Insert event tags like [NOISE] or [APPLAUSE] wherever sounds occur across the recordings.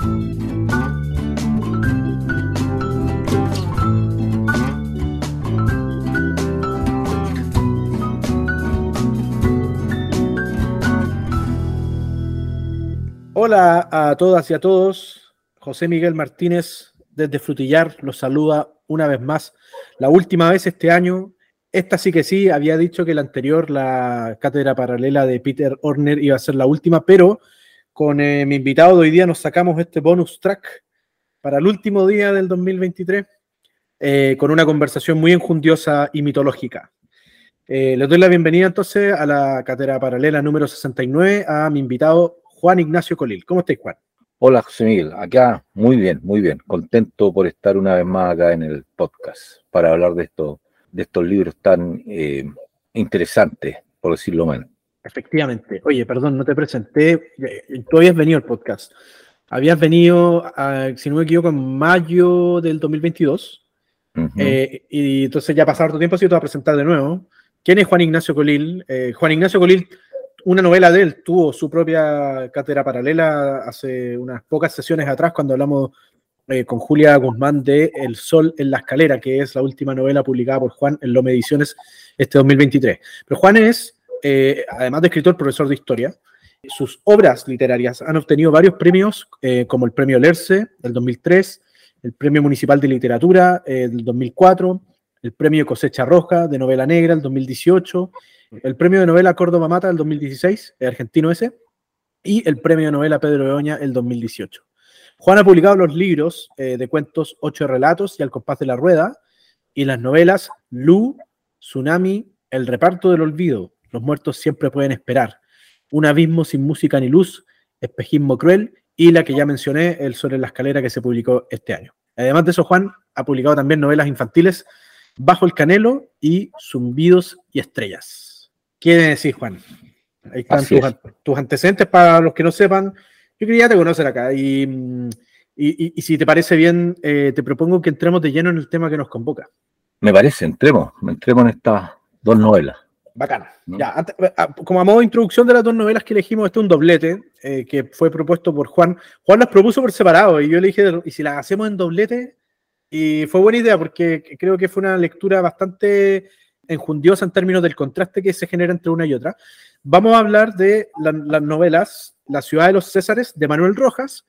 Hola a todas y a todos. José Miguel Martínez desde Frutillar los saluda una vez más. La última vez este año, esta sí que sí, había dicho que la anterior, la cátedra paralela de Peter Horner, iba a ser la última, pero con eh, mi invitado de hoy día nos sacamos este bonus track para el último día del 2023 eh, con una conversación muy enjundiosa y mitológica. Eh, les doy la bienvenida entonces a la cátedra paralela número 69 a mi invitado Juan Ignacio Colil. ¿Cómo estáis, Juan? Hola, José Miguel. Acá, muy bien, muy bien. Contento por estar una vez más acá en el podcast para hablar de, esto, de estos libros tan eh, interesantes, por decirlo menos. Efectivamente. Oye, perdón, no te presenté. Tú habías venido al podcast. Habías venido, si no me equivoco, en mayo del 2022. Eh, y entonces ya pasado tu tiempo, así te voy a presentar de nuevo. ¿Quién es Juan Ignacio Colil? Eh, Juan Ignacio Colil una novela de él tuvo su propia cátedra paralela hace unas pocas sesiones atrás cuando hablamos eh, con Julia Guzmán de El Sol en la Escalera, que es la última novela publicada por Juan en Lome Ediciones este 2023. Pero Juan es, eh, además de escritor, profesor de historia. Sus obras literarias han obtenido varios premios, eh, como el Premio Lerce del 2003, el Premio Municipal de Literatura del 2004, el Premio Cosecha Roja de Novela Negra del 2018 el premio de novela Córdoba Mata del 2016, el argentino ese, y el premio de novela Pedro Beoña el 2018. Juan ha publicado los libros eh, de cuentos Ocho Relatos y Al compás de la rueda, y las novelas Lu, Tsunami, El reparto del olvido, Los muertos siempre pueden esperar, Un abismo sin música ni luz, Espejismo cruel, y la que ya mencioné, El sol en la escalera, que se publicó este año. Además de eso, Juan ha publicado también novelas infantiles Bajo el Canelo y Zumbidos y Estrellas. ¿Quién decir, Juan? Ahí están tus, antecedentes para los que no sepan. Yo quería te conocer acá. Y, si te parece bien, eh, te propongo que entremos de lleno en el tema que nos convoca. Me parece, entremos, entremos en estas dos novelas. Bacana. Ya, como a modo de introducción de las dos novelas que elegimos, este es un doblete eh, que fue propuesto por Juan. Juan las propuso por separado y yo le dije, ¿y si las hacemos en doblete? Y fue buena idea porque creo que fue una lectura bastante enjundiosa en términos del contraste que se genera entre una y otra. Vamos a hablar de las novelas La ciudad de los Césares de Manuel Rojas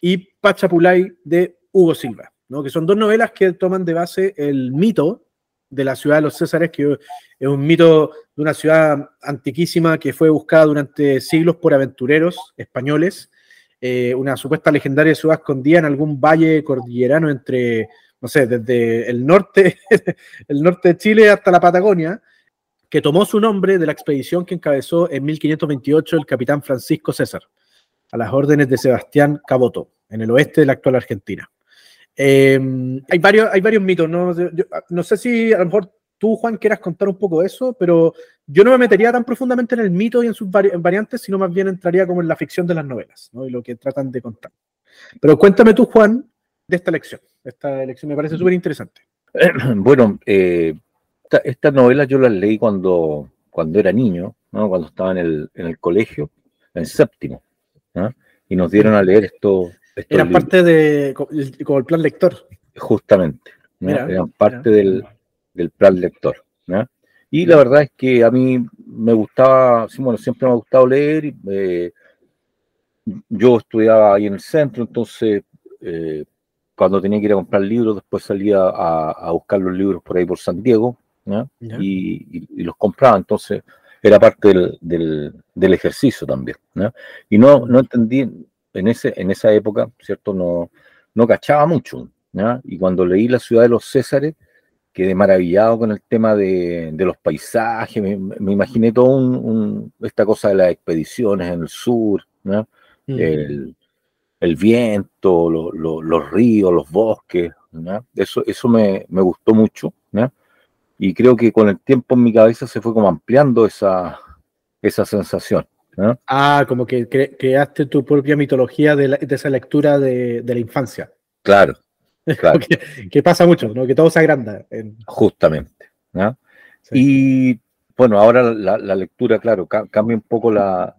y Pachapulay de Hugo Silva, ¿no? que son dos novelas que toman de base el mito de la ciudad de los Césares, que es un mito de una ciudad antiquísima que fue buscada durante siglos por aventureros españoles, eh, una supuesta legendaria ciudad escondida en algún valle cordillerano entre no sé, desde el norte, [LAUGHS] el norte de Chile hasta la Patagonia, que tomó su nombre de la expedición que encabezó en 1528 el capitán Francisco César, a las órdenes de Sebastián Caboto, en el oeste de la actual Argentina. Em, hay, varios, hay varios mitos, ¿no? no sé si a lo mejor tú, Juan, quieras contar un poco de eso, pero yo no me metería tan profundamente en el mito y en sus variantes, sino más bien entraría como en la ficción de las novelas, ¿no? Y lo que tratan de contar. Pero cuéntame tú, Juan, de esta lección. Esta lección me parece súper interesante. [CLEARS THROAT] Bueno, eh, esta, novela yo la leí cuando, cuando era niño, cuando estaba en el, colegio, en séptimo, y nos dieron a leer esto. Era parte de como el plan lector. Justamente, eran parte del, del, plan lector. Y la verdad es que a mí me gustaba, bueno, siempre me ha gustado leer. Eh, yo estudiaba ahí en el centro, entonces eh, cuando tenía que ir a comprar libros, después salía a, buscar los libros por ahí por San Diego Y, los compraba, entonces era parte del, ejercicio también. Y no, no entendí, en, ese, en esa época, ¿cierto? No, no cachaba mucho. Y cuando leí La ciudad de los Césares, quedé maravillado con el tema de, los paisajes, me, imaginé todo un, esta cosa de las expediciones en el sur, ¿no? el, el viento, los ríos, los bosques, eso, eso me, gustó mucho, y creo que con el tiempo en mi cabeza se fue como ampliando esa, esa sensación. Ah, como que creaste tu propia mitología de, esa lectura de, la infancia. Claro, [LAUGHS] claro. que, pasa mucho, ¿no? que todo se agranda. Justamente. Y bueno, ahora la, lectura, claro, cambia un poco la,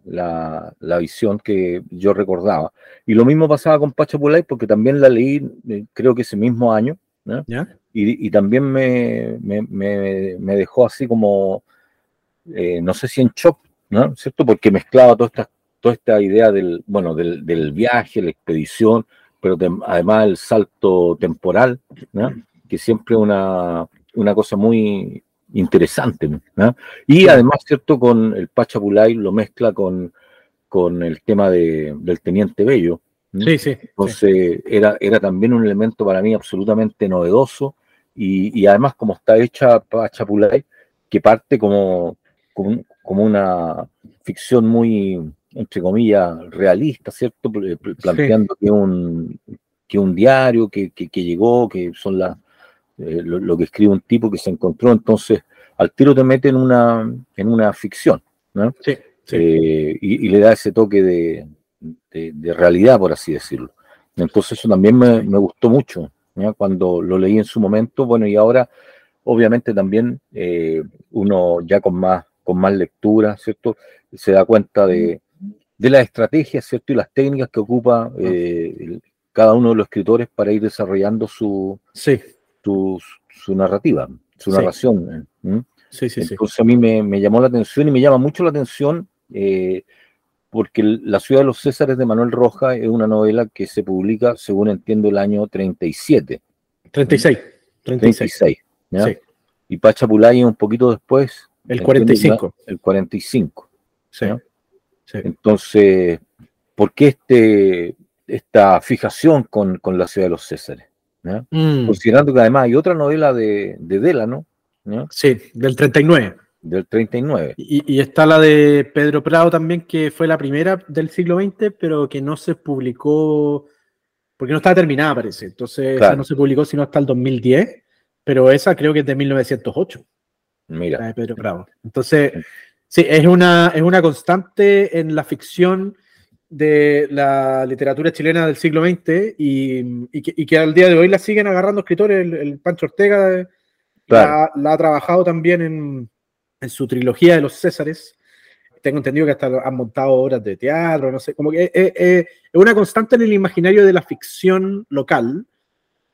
visión que yo recordaba. Y lo mismo pasaba con Pachapulay, porque también la leí, eh, creo que ese mismo año, Y, también me, dejó así como, eh, no sé si en shock, ¿no? ¿Cierto? Porque mezclaba toda esta, toda esta idea del, bueno, del, viaje, la expedición, pero además el salto temporal, ¿no? que siempre una, una cosa muy interesante. Y además, ¿cierto? Con el Pachapulay lo mezcla con, con el tema de, del Teniente Bello. Sí, sí. Entonces Era, era también un elemento para mí absolutamente novedoso y, además como está hecha Pachapulay, que parte como, como, una ficción muy, entre comillas, realista, ¿cierto? Planteando que, un, que un diario que, que llegó, que son las eh, lo, que escribe un tipo que se encontró, entonces al tiro te mete en una, en una ficción, ¿no? Sí, eh, y, le da ese toque de, de, realidad, por así decirlo. Entonces eso también me, me gustó mucho, cuando lo leí en su momento, bueno, y ahora obviamente también eh, uno ya con más, con más lectura, ¿cierto? Se da cuenta de, de las estrategias, ¿cierto? Y las técnicas que ocupa cada uno de los escritores para ir desarrollando su, sí su narrativa, su narración. ¿eh? Sí, sí, Entonces a mí me, llamó la atención y me llama mucho la atención eh, porque La ciudad de los Césares de Manuel Roja es una novela que se publica, según entiendo, el año 37. 36. 36. 36 ¿ya? Y Pachapulay un poquito después. El 45. el 45. Sí. Entonces, ¿por qué este, esta fijación con, con la ciudad de los Césares? Mm. Considerando que además hay otra novela de, de Delano. Sí, del 39. Del 39. Y, y, está la de Pedro Prado también, que fue la primera del siglo XX, pero que no se publicó, porque no estaba terminada, parece. Entonces, no se publicó sino hasta el 2010, pero esa creo que es de 1908. Mira. La de Pedro Prado. Entonces, sí, es una, es una constante en la ficción de la literatura chilena del siglo XX y, que, al día de hoy la siguen agarrando escritores. El, Pancho Ortega la, ha trabajado también en, su trilogía de los Césares. Tengo entendido que hasta han montado obras de teatro, no sé, como que es, una constante en el imaginario de la ficción local.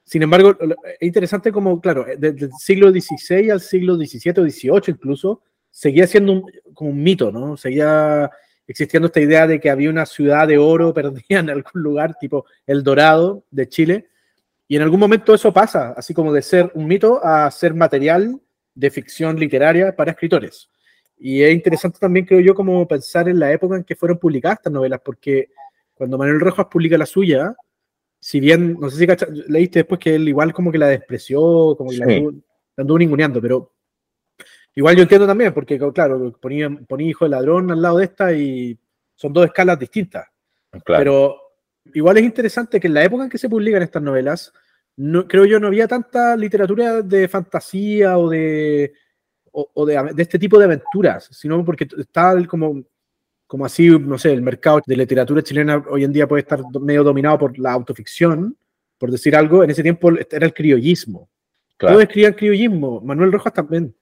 Sin embargo, es interesante como, claro, desde el siglo XVI al siglo XVII o XVIII incluso, seguía siendo como un mito, ¿no? Seguía existiendo esta idea de que había una ciudad de oro [LAUGHS] perdida en algún lugar, tipo El Dorado de Chile, y en algún momento eso pasa, así como de ser un mito a ser material de ficción literaria para escritores. Y es interesante también, creo yo, como pensar en la época en que fueron publicadas estas novelas, porque cuando Manuel Rojas publica la suya, si bien, no sé si leíste después que él igual como que la despreció, como que la, anduvo, ninguneando, pero Igual yo entiendo también, porque claro, ponía, ponía hijo de ladrón al lado de esta y son dos escalas distintas. Pero igual es interesante que en la época en que se publican estas novelas, no, creo yo no había tanta literatura de fantasía o de, o, de, este tipo de aventuras, sino porque está como, como así, no sé, el mercado de literatura chilena hoy en día puede estar medio dominado por la autoficción, por decir algo, en ese tiempo era el criollismo. Claro. Todos escribían criollismo, Manuel Rojas también.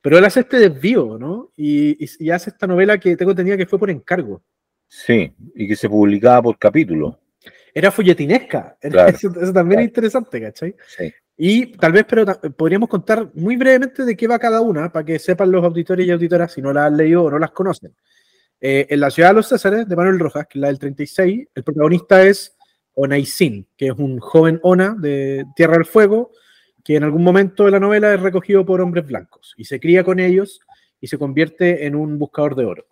Pero él hace este desvío, ¿no? Y, hace esta novela que tengo entendida que fue por encargo. Sí, y que se publicaba por capítulo. Era folletinesca. [LAUGHS] Eso, también es interesante, ¿cachai? Sí. Y tal vez, pero podríamos contar muy brevemente de qué va cada una, para que sepan los auditores y auditoras si no las han leído o no las conocen. Eh, en la ciudad de los Césares, de Manuel Rojas, que es la del 36, el protagonista es Onaisin, que es un joven Ona de Tierra del Fuego, que en algún momento de la novela es recogido por hombres blancos y se cría con ellos y se convierte en un buscador de oro.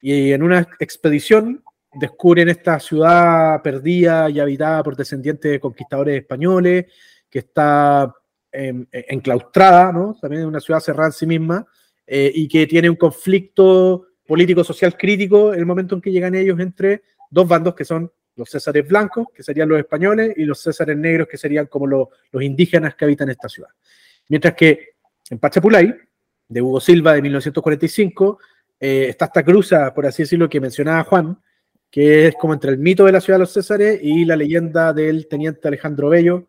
Y en una expedición descubren esta ciudad perdida y habitada por descendientes de conquistadores españoles, que está em, enclaustrada, ¿no? también es una ciudad cerrada en sí misma, eh, y que tiene un conflicto político-social crítico en el momento en que llegan ellos entre dos bandos que son los césares blancos, que serían los españoles, y los césares negros, que serían como los, indígenas que habitan esta ciudad. Mientras que en Pachapulay, de Hugo Silva de 1945, eh, está esta cruza, por así decirlo, que mencionaba Juan, que es como entre el mito de la ciudad de los Césares y la leyenda del teniente Alejandro Bello,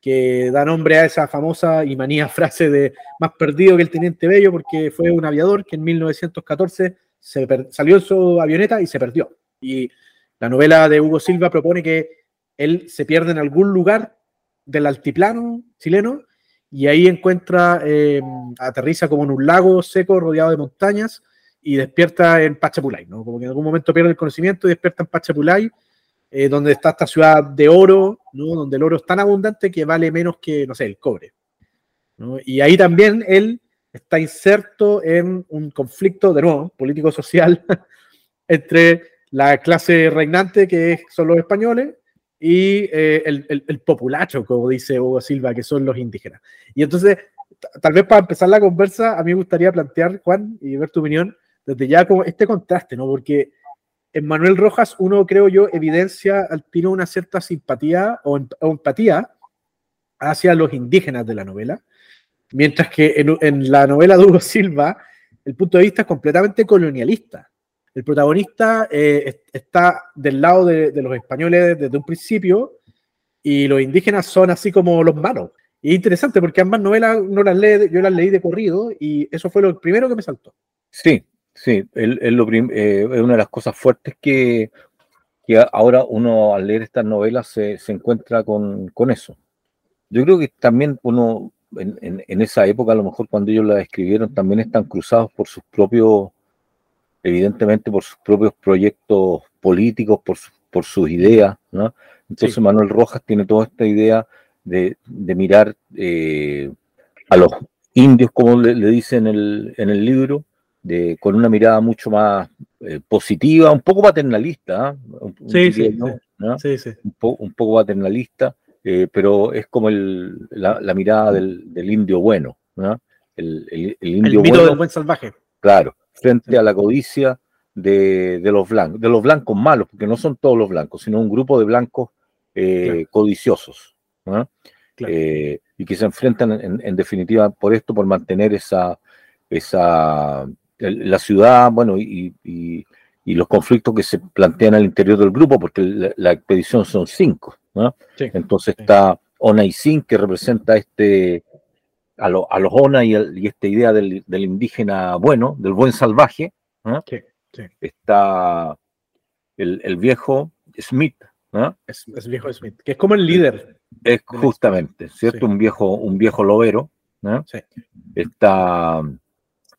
que da nombre a esa famosa y manía frase de más perdido que el teniente Bello, porque fue un aviador que en 1914 se salió en su avioneta y se perdió. Y la novela de Hugo Silva propone que él se pierde en algún lugar del altiplano chileno y ahí encuentra, eh, aterriza como en un lago seco rodeado de montañas y despierta en Pachapulay, ¿no? Como que en algún momento pierde el conocimiento y despierta en Pachapulay, eh, donde está esta ciudad de oro, ¿no? Donde el oro es tan abundante que vale menos que, no sé, el cobre. Y ahí también él está inserto en un conflicto, de nuevo, político-social, [LAUGHS] entre la clase reinante, que son los españoles, y eh, el, populacho, como dice Hugo Silva, que son los indígenas. Y entonces, tal vez para empezar la conversa, a mí me gustaría plantear, Juan, y ver tu opinión, desde ya como este contraste, ¿no? Porque en Manuel Rojas uno, creo yo, evidencia al tiro una cierta simpatía o, empatía hacia los indígenas de la novela, mientras que en, la novela de Hugo Silva el punto de vista es completamente colonialista. El protagonista eh, está del lado de, los españoles desde un principio y los indígenas son así como los malos. Y es interesante porque ambas novelas no las leí, yo las leí de corrido y eso fue lo primero que me saltó. Sí, Sí, es, lo eh, es una de las cosas fuertes que, ahora uno al leer estas novelas se, encuentra con, eso. Yo creo que también uno, en, esa época, a lo mejor cuando ellos la escribieron, también están cruzados por sus propios, evidentemente por sus propios proyectos políticos, por, por sus ideas, ¿no? Entonces Manuel Rojas tiene toda esta idea de, mirar eh, a los indios, como le, dicen en el, en el libro, con una mirada mucho más eh, positiva, un poco paternalista, sí, sí, Un, poco paternalista, eh, pero es como la, mirada del, indio bueno, el, indio mito del buen salvaje. Claro, frente a la codicia de, los blancos, de los blancos malos, porque no son todos los blancos, sino un grupo de blancos eh, codiciosos, y que se enfrentan en, definitiva por esto, por mantener esa, esa la ciudad, bueno, y, los conflictos que se plantean al interior del grupo, porque la, expedición son cinco, ¿no? Entonces está Ona y Sin, que representa este, a, los Ona y, esta idea del, indígena bueno, del buen salvaje. Está el, viejo Smith, ¿no? Es, viejo Smith, que es como el líder. Es justamente, ¿cierto? Un viejo, un viejo lobero. ¿no? Está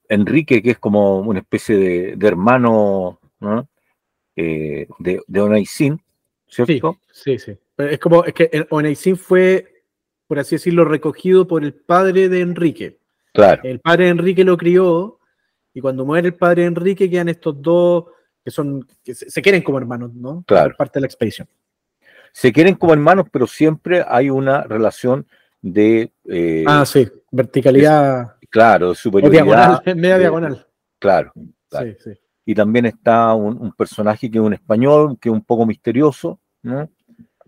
Enrique, que es como una especie de, hermano eh, de, de Onaisin, ¿cierto? Sí, sí, Es como, es que Onaisin fue, por así decirlo, recogido por el padre de Enrique. Claro. El padre de Enrique lo crió, y cuando muere el padre de Enrique quedan estos dos que son, que se, quieren como hermanos, ¿no? Claro. parte de la expedición. Se quieren como hermanos, pero siempre hay una relación de... Eh, ah, sí, verticalidad. Claro, superioridad. diagonal, [LAUGHS] media diagonal. Claro. Y también está un, personaje que es un español, que es un poco misterioso, ¿no?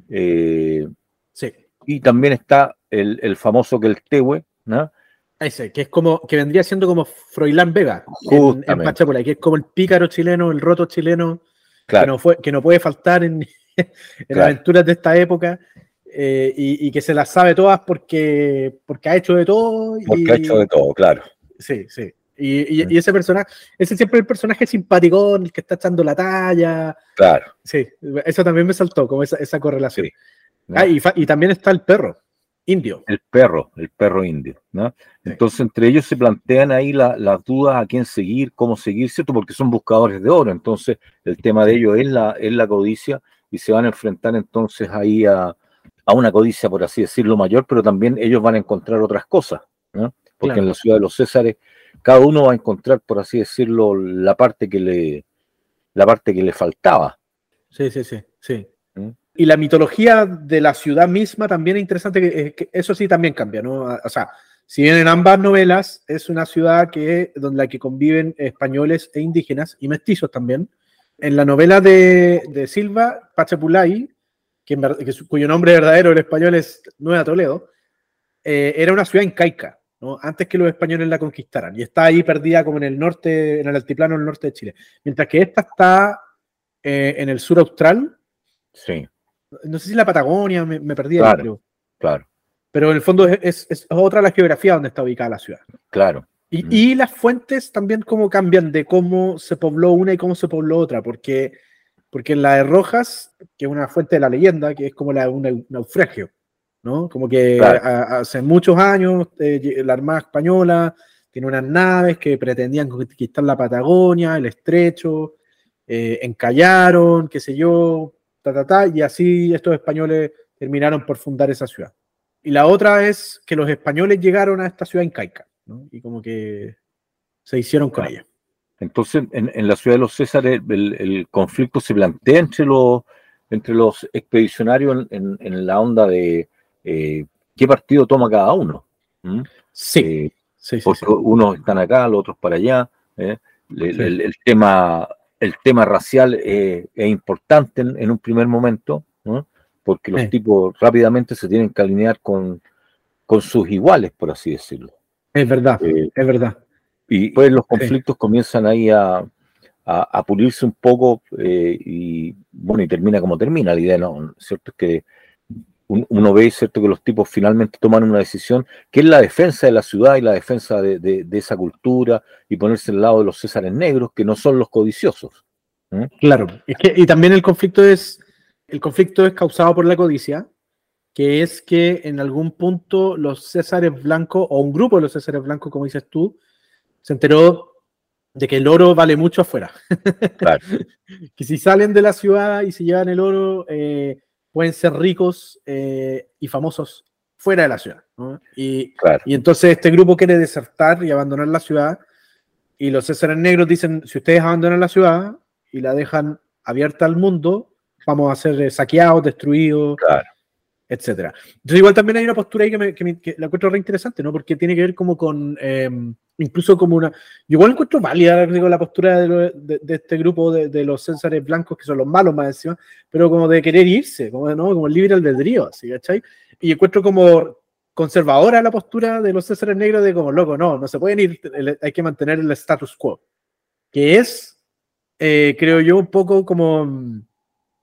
Eh, sí. Y también está el, famoso que el Tehue, ¿no? Ese, que es como, que vendría siendo como Froilán Vega en, en que es como el pícaro chileno, el roto chileno, que, no fue, que no puede faltar en, [LAUGHS] en aventuras de esta época. Eh, y, que se las sabe todas porque, porque ha hecho de todo. Porque ha hecho de todo, claro. Sí, sí. Y, ese personaje, ese siempre el personaje simpaticón, el que está echando la talla. Claro. Sí, eso también me saltó, como esa, esa correlación. Ah, y, también está el perro, indio. El perro, el perro indio, ¿no? Entonces, entre ellos se plantean ahí las dudas a quién seguir, cómo seguir, ¿cierto? Porque son buscadores de oro. Entonces, el tema de ellos es la, es la codicia y se van a enfrentar entonces ahí a, a una codicia, por así decirlo, mayor, pero también ellos van a encontrar otras cosas, ¿no? porque en la ciudad de los Césares cada uno va a encontrar, por así decirlo, la parte que le, la parte que le faltaba. Sí, sí, sí, sí. ¿Mm? Y la mitología de la ciudad misma también es interesante, que, que, eso sí también cambia, ¿no? O sea, si bien en ambas novelas es una ciudad que, donde la que conviven españoles e indígenas y mestizos también, en la novela de, de Silva, Pachapulay, cuyo nombre verdadero en español es Nueva Toledo, eh, era una ciudad incaica, ¿no? antes que los españoles la conquistaran, y está ahí perdida como en el norte, en el altiplano del norte de Chile, mientras que esta está eh, en el sur austral. Sí. No sé si la Patagonia, me, perdí claro, Claro. Pero en el fondo es, es, otra la geografía donde está ubicada la ciudad. Claro. Y, mm. y, las fuentes también cómo cambian de cómo se pobló una y cómo se pobló otra, porque, porque la de Rojas, que es una fuente de la leyenda, que es como la, un naufragio, ¿no? Como que hace muchos años eh, la Armada Española tiene unas naves que pretendían conquistar la Patagonia, el estrecho, eh, encallaron, qué sé yo, ta, ta, ta, y así estos españoles terminaron por fundar esa ciudad. Y la otra es que los españoles llegaron a esta ciudad incaica, ¿no? Y como que se hicieron con ella. Entonces, en, la ciudad de los Césares, el, conflicto se plantea entre los, entre los expedicionarios en, la onda de eh, qué partido toma cada uno. Sí, eh, sí, porque unos están acá, los otros para allá. ¿eh? El, tema, el tema racial es importante en, un primer momento. ¿no? porque los tipos rápidamente se tienen que alinear con, con sus iguales, por así decirlo. Es verdad, es verdad. Y pues los conflictos comienzan ahí a, a, pulirse un poco eh, y bueno, y termina como termina la idea, ¿no? ¿Cierto? Es que uno ve, ¿cierto? Que los tipos finalmente toman una decisión que es la defensa de la ciudad y la defensa de, de, esa cultura y ponerse al lado de los césares negros, que no son los codiciosos. Claro, es que, y también el conflicto es el conflicto es causado por la codicia, que es que en algún punto los Césares blancos, o un grupo de los Césares blancos, como dices tú, se enteró de que el oro vale mucho afuera. Claro. [LAUGHS] que si salen de la ciudad y se llevan el oro, eh, pueden ser ricos eh, y famosos fuera de la ciudad. Y, y, entonces este grupo quiere desertar y abandonar la ciudad. Y los Césares negros dicen, si ustedes abandonan la ciudad y la dejan abierta al mundo, vamos a ser saqueados, destruidos, etcétera. Entonces igual también hay una postura ahí que, me, que, la encuentro re interesante, ¿no? Porque tiene que ver como con, em, incluso como una, igual encuentro válida la postura de, este grupo de, los césares blancos, que son los malos más encima, pero como de querer irse, como, ¿no? como libre albedrío, ¿sí? ¿cachai? Y encuentro como conservadora la postura de los césares negros de como, loco, no, no se pueden ir, hay que mantener el status quo, que es, eh, creo yo, un poco como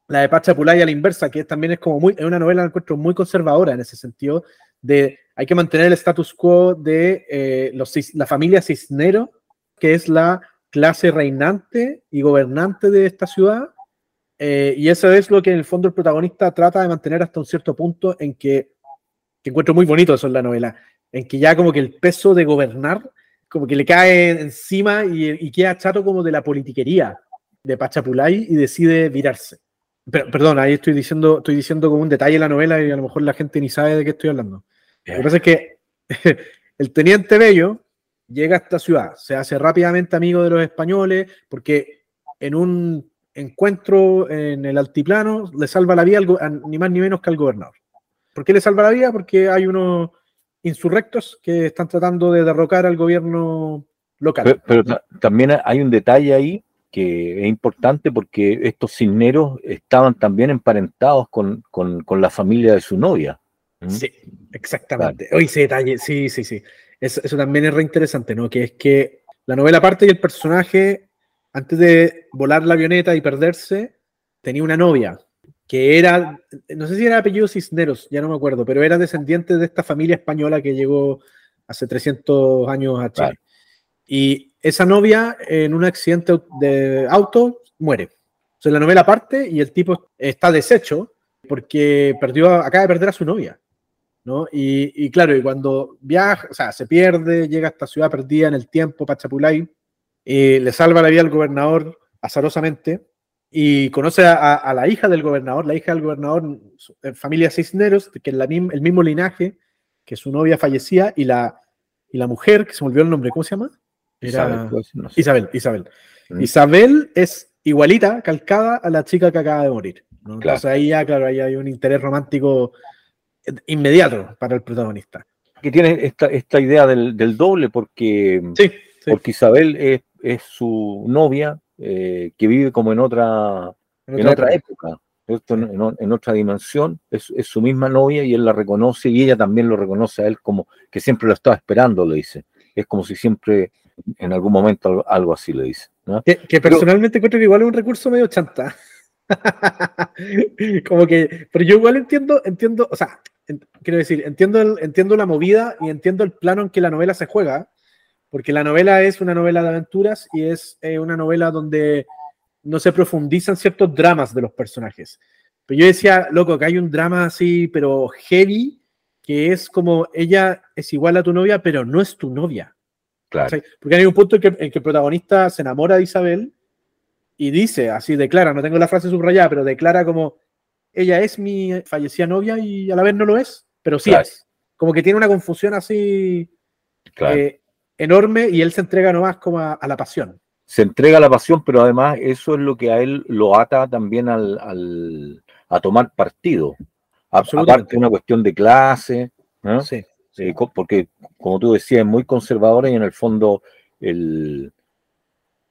la de Pachapulay a la inversa, que también es como muy, es una novela encuentro muy conservadora en ese sentido, de hay que mantener el status quo de eh, los, la familia Cisnero, que es la clase reinante y gobernante de esta ciudad, eh, y eso es lo que en el fondo el protagonista trata de mantener hasta un cierto punto en que, que encuentro muy bonito eso en la novela, en que ya como que el peso de gobernar como que le cae encima y, y queda chato como de la politiquería de Pachapulay y decide virarse perdón, ahí estoy diciendo, estoy diciendo como un detalle en la novela y a lo mejor la gente ni sabe de qué estoy hablando. Lo que pasa es que [LAUGHS] el teniente Bello llega a esta ciudad, se hace rápidamente amigo de los españoles, porque en un encuentro en el altiplano le salva la vida ni más ni menos que al gobernador. ¿Por qué le salva la vida? Porque hay unos insurrectos que están tratando de derrocar al gobierno local. pero también hay un detalle ahí que es importante porque estos cisneros estaban también emparentados con, la familia de su novia. Sí, exactamente. Hoy ese detalle, sí, sí, sí. Eso, también es re interesante, ¿no? Que es que la novela parte y el personaje, antes de volar la avioneta y perderse, tenía una novia que era, no sé si era apellido Cisneros, ya no me acuerdo, pero era descendiente de esta familia española que llegó hace 300 años a Chile. Y esa novia en un accidente de auto muere. Entonces la novela parte y el tipo está deshecho porque perdió, acaba de perder a su novia. ¿no? Y, claro, y cuando viaja, o sea, se pierde, llega a esta ciudad perdida en el tiempo, Pachapulay, y le salva la vida al gobernador azarosamente y conoce a, la hija del gobernador, la hija del gobernador, eh, familia Cisneros, que es la, el mismo linaje que su novia fallecía, y la, y la mujer, que se me olvidó el nombre, ¿cómo se llama? Isabel, pues, Isabel, Isabel. Mm. Isabel es igualita, calcada a la chica que acaba de morir. Entonces ahí ya, claro, ahí hay un interés romántico inmediato para el protagonista. Que tiene esta, esta idea del, doble, porque, porque Isabel es, es, su novia eh, que vive como en otra, en otra, época. En, otra dimensión, es, es, su misma novia y él la reconoce y ella también lo reconoce a él como que siempre lo estaba esperando, le dice. Es como si siempre en algún momento algo así le dice. Que, personalmente encuentro que igual es un recurso medio chanta. [LAUGHS] Como que, pero yo igual entiendo, entiendo, o sea, quiero decir, entiendo, entiendo la movida y entiendo el plano en que la novela se juega, porque la novela es una novela de aventuras y es eh, una novela donde no se profundizan ciertos dramas de los personajes. Pero yo decía, loco, que hay un drama así, pero heavy, que es como ella es igual a tu novia, pero no es tu novia. Claro. Porque hay un punto en que, en que, el protagonista se enamora de Isabel y dice, así declara, no tengo la frase subrayada, pero declara como, ella es mi fallecida novia y a la vez no lo es, pero sí es. Como que tiene una confusión así eh, enorme y él se entrega nomás como a, la pasión. Se entrega a la pasión, pero además eso es lo que a él lo ata también al, a tomar partido. Aparte una cuestión de clase, sí, eh, porque como tú decías, es muy conservadora y en el fondo el,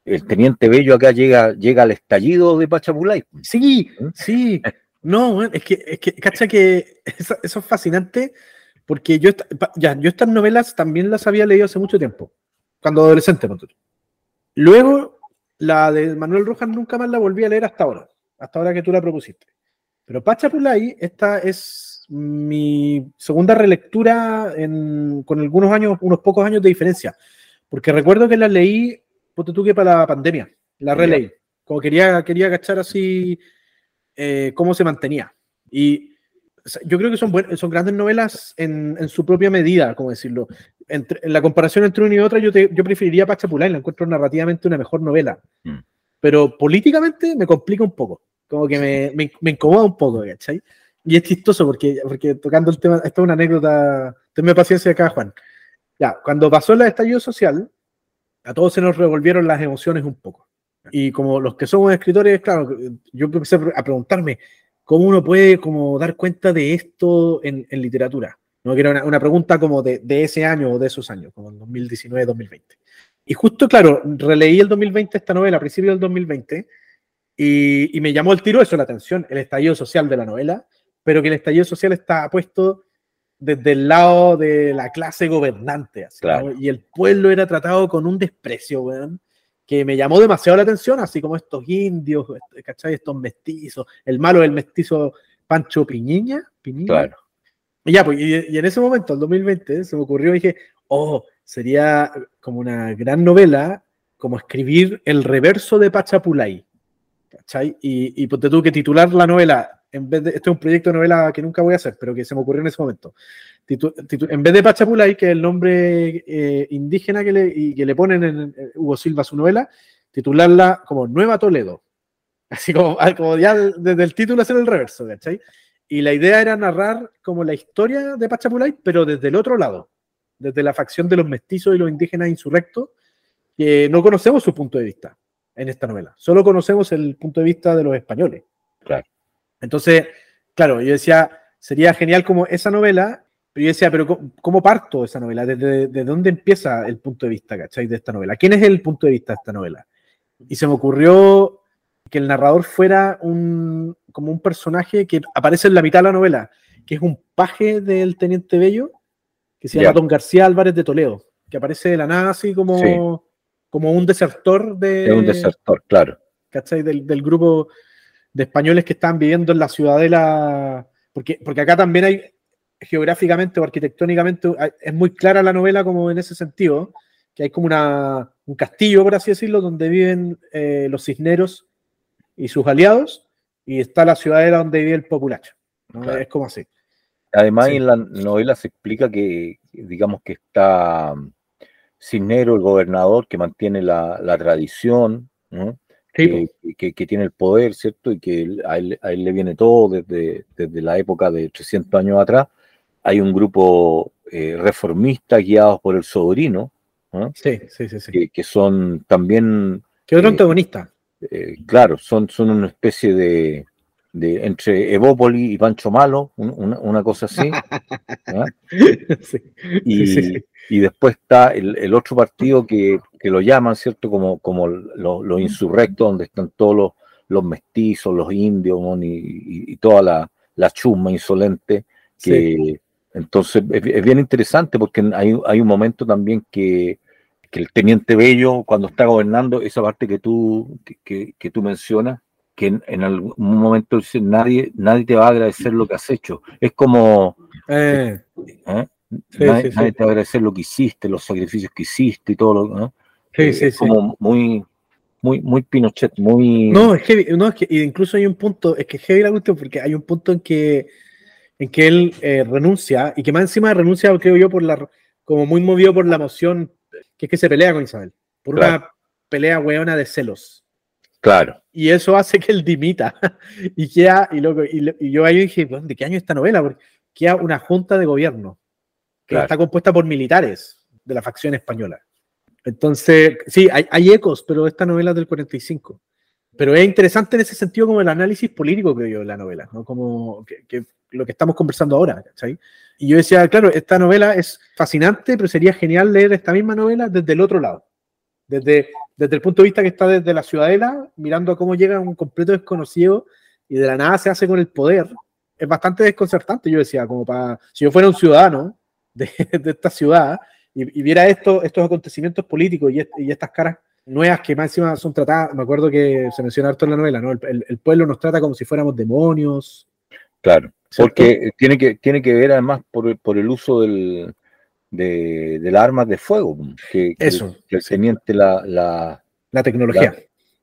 el teniente Bello acá llega, llega al estallido de Pachapulay. Sí, ¿Mm? sí. No, es que, es que, cacha que eso, es fascinante porque yo, ya, yo estas novelas también las había leído hace mucho tiempo, cuando adolescente. Luego, la de Manuel Rojas nunca más la volví a leer hasta ahora, hasta ahora que tú la propusiste. Pero Pachapulay, esta es mi segunda relectura con algunos años, unos pocos años de diferencia, porque recuerdo que la leí, ponte tú que para la pandemia, la releí, como quería, quería cachar así eh, cómo se mantenía. Y yo creo que son, son grandes novelas en, su propia medida, como decirlo. Entre, en la comparación entre una y otra, yo, yo preferiría Pachapulay, la encuentro narrativamente una mejor novela. Mm. Pero políticamente me complica un poco, como que me, me, incomoda un poco, ¿cachai? Y es chistoso porque, porque tocando el tema, esto es una anécdota, tenme paciencia acá, Juan. Ya, cuando pasó el estallido social, a todos se nos revolvieron las emociones un poco. Y como los que somos escritores, claro, yo empecé a preguntarme cómo uno puede como dar cuenta de esto en, literatura. ¿no? Que era una, pregunta como de, ese año o de esos años, como en 2019, 2020. Y justo, claro, releí el 2020 esta novela, a principios del 2020, y, y, me llamó el tiro eso la atención, el estallido social de la novela, pero que el estallido social está puesto desde el lado de la clase gobernante, y el pueblo era tratado con un desprecio, weón que me llamó demasiado la atención, así como estos indios, ¿cachai? Estos mestizos, el malo del mestizo Pancho Piñiña. Claro. Y ya, pues, y, en ese momento, en 2020, se me ocurrió y dije, oh, sería como una gran novela, como escribir el reverso de Pachapulay. ¿Cachai? Y, y pues te tuve que titular la novela, en vez de, este es un proyecto de novela que nunca voy a hacer, pero que se me ocurrió en ese momento en vez de Pachapulay, que es el nombre eh, indígena que le, que le ponen en, Hugo Silva su novela, titularla como Nueva Toledo. Así como, como ya desde el título hacer el reverso, ¿cachai? Y la idea era narrar como la historia de Pachapulay, pero desde el otro lado, desde la facción de los mestizos y los indígenas insurrectos, que no conocemos su punto de vista en esta novela, solo conocemos el punto de vista de los españoles. Claro. Entonces, claro, yo decía, sería genial como esa novela pero yo decía, pero ¿cómo, parto esa novela? ¿Desde, ¿De dónde empieza el punto de vista, ¿cachai? De esta novela. ¿Quién es el punto de vista de esta novela? Y se me ocurrió que el narrador fuera un, como un personaje que aparece en la mitad de la novela, que es un paje del Teniente Bello, que se llama Don García Álvarez de Toledo, que aparece de la nada así como, como un desertor de... un desertor, claro. ¿Cachai? Del, del grupo de españoles que están viviendo en la ciudadela, porque, porque acá también hay, geográficamente o arquitectónicamente es muy clara la novela como en ese sentido, que hay como una, un castillo, por así decirlo, donde viven eh, los cisneros y sus aliados, y está la ciudadela donde vive el populacho. Es como así. Además, en la novela se explica que, digamos que está um, Cisnero, el gobernador, que mantiene la, tradición, que, tiene el poder, ¿cierto? Y que a él, le viene todo desde, desde, la época de 300 años atrás hay un grupo eh, reformista guiados por el sobrino, sí, sí, sí, Que, son también... ¿Qué otro eh, antagonista? Eh, claro, son, son una especie de, de entre Evópoli y Pancho Malo, una, cosa así. [LAUGHS] y, y, después está el, otro partido que, lo llaman, ¿cierto? Como, como los insurrectos, donde están todos los, los mestizos, los indios y, toda la, la chusma insolente que, entonces es, bien interesante porque hay, hay un momento también que, que, el teniente Bello, cuando está gobernando, esa parte que tú, que, que tú mencionas, que en, algún momento nadie, nadie te va a agradecer lo que has hecho. Es como, Eh. ¿Ah? nadie, te va a agradecer lo que hiciste, los sacrificios que hiciste y todo lo ¿no? Sí, sí, sí. Como muy, muy, muy Pinochet, muy. No, es que, no, es que incluso hay un punto, es que es heavy la cuestión, porque hay un punto en que en que él eh, renuncia, y que más encima renuncia, creo yo, por la, como muy movido por la emoción, que es que se pelea con Isabel, por una pelea weona de celos. Claro. Y eso hace que él dimita. [LAUGHS] y queda, y, loco, y, yo ahí dije, ¿de qué año esta novela? Porque queda una junta de gobierno que está compuesta por militares de la facción española. Entonces, sí, hay, hay, ecos, pero esta novela es del 45. Pero es interesante en ese sentido como el análisis político, creo yo, de la novela, ¿no? Como que, lo que estamos conversando ahora, ¿cachai? Y yo decía, claro, esta novela es fascinante, pero sería genial leer esta misma novela desde el otro lado. Desde, desde el punto de vista que está desde la ciudadela, mirando a cómo llega un completo desconocido y de la nada se hace con el poder. Es bastante desconcertante, yo decía, como para, si yo fuera un ciudadano de, [LAUGHS] esta ciudad y, viera esto, estos acontecimientos políticos y, y estas caras nuevas que más encima son tratadas, me acuerdo que se menciona harto en la novela, ¿no? El, pueblo nos trata como si fuéramos demonios. Claro, porque tiene que, tiene que ver además por, por el uso del, de, las armas de fuego, que, Eso, que el teniente la, la, la tecnología.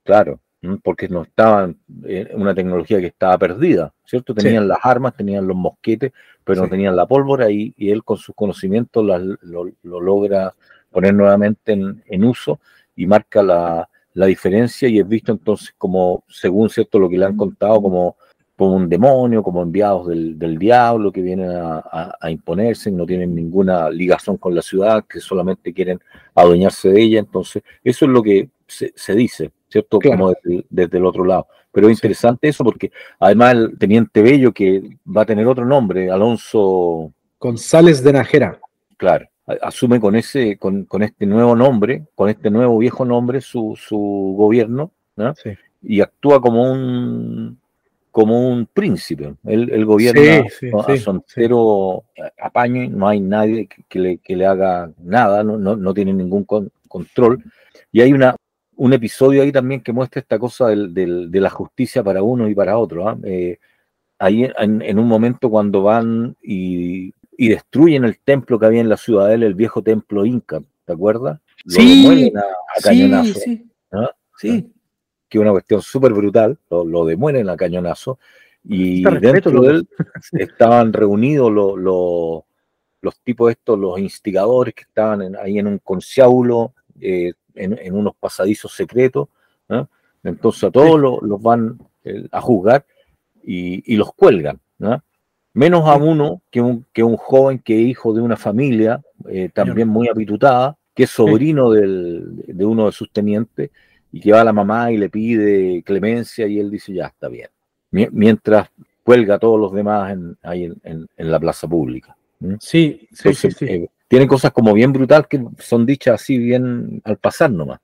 claro, porque no estaban, eh, una tecnología que estaba perdida, ¿cierto? Tenían las armas, tenían los mosquetes, pero no tenían la pólvora y, y él con sus conocimientos lo, lo, logra poner nuevamente en, en uso y marca la, diferencia y es visto entonces como, según cierto lo que le han contado, como, como un demonio, como enviados del, diablo que vienen a, imponerse no tienen ninguna ligación con la ciudad, que solamente quieren adueñarse de ella. Entonces, eso es lo que se, dice, ¿cierto? Como desde, el otro lado. Pero es interesante eso porque además el teniente Bello, que va a tener otro nombre, Alonso... González de Najera. Claro asume con ese, con, con, este nuevo nombre, con este nuevo viejo nombre, su, su gobierno, y actúa como un como un príncipe. Él, gobierna a su entero apaño, no hay nadie que, le, que le, haga nada, no, no, tiene ningún control. Y hay una, un episodio ahí también que muestra esta cosa del, del, de la justicia para uno y para otro. ¿ah? Eh, ahí en, en, un momento cuando van y y destruyen el templo que había en la ciudadela, el viejo templo inca, ¿te acuerdas? Lo sí, a, cañonazo. Sí, sí. Que es una cuestión súper brutal, lo, lo, demuelen a cañonazo. Y dentro de él [LAUGHS] estaban reunidos los tipos estos, los instigadores que estaban ahí en un conciábulo, eh, en, unos pasadizos secretos. Entonces a todos los, van eh, a juzgar y, y los cuelgan. ¿no? menos a uno que un, que un joven que es hijo de una familia eh, también muy apitutada, que es sobrino de uno de sus tenientes, y que va a la mamá y le pide clemencia y él dice, ya está bien. Mientras cuelga a todos los demás en, ahí en, la plaza pública. Sí, sí, sí, eh, tienen cosas como bien brutal que son dichas así bien al pasar nomás.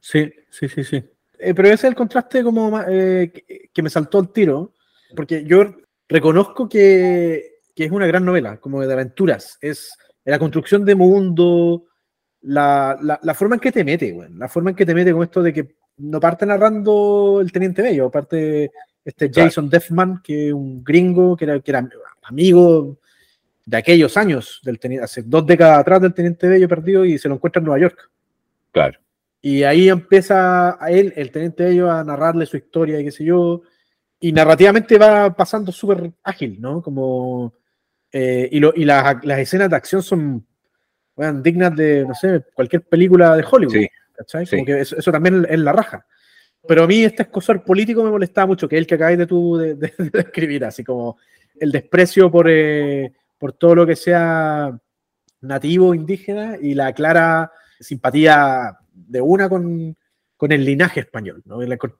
Sí, sí, sí, sí. Eh, pero ese es el contraste como que, que me saltó el tiro, porque yo reconozco que, es una gran novela, como de aventuras. Es la construcción de mundo, la, forma en que te mete, la forma en que te mete con esto de que no parte narrando el Teniente Bello, parte este Jason Defman, que es un gringo, que era, que era amigo de aquellos años, del teniente, hace dos décadas atrás del Teniente Bello perdido y se lo encuentra en Nueva York. Claro. Y ahí empieza a él, el Teniente Bello, a narrarle su historia y qué sé yo, y narrativamente va pasando súper ágil, ¿no? Como, eh, y, lo, y las escenas de acción son dignas de, no sé, cualquier película de Hollywood. Sí, ¿cachai? Como que eso, también es la raja. Pero a mí este escosor político me molestaba mucho, que es el que acabáis de tú de, [LAUGHS] escribir, así como el desprecio por, eh, por todo lo que sea nativo, indígena, y la clara simpatía de una con, con el linaje español, ¿no?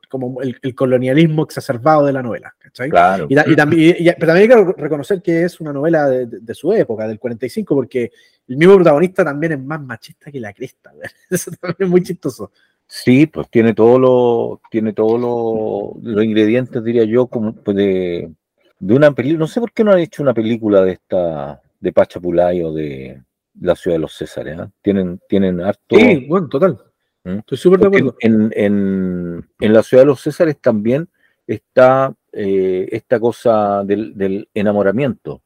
como el, colonialismo exacerbado de la novela. Claro. Y, también, pero también hay que reconocer que es una novela de, su época, del 45, porque el mismo protagonista también es más machista que la cresta. [LAUGHS] Eso también es muy chistoso. Sí, pues tiene todos los tiene todos los ingredientes, diría yo, como pues, de, de una película. No sé por qué no han hecho una película de esta de Pachapulay o de la ciudad de los Césares. ¿eh? Tienen, tienen harto. Sí, bueno, total. ¿Mm? Estoy súper de acuerdo. En, la ciudad de los Césares también está eh, esta cosa del, enamoramiento.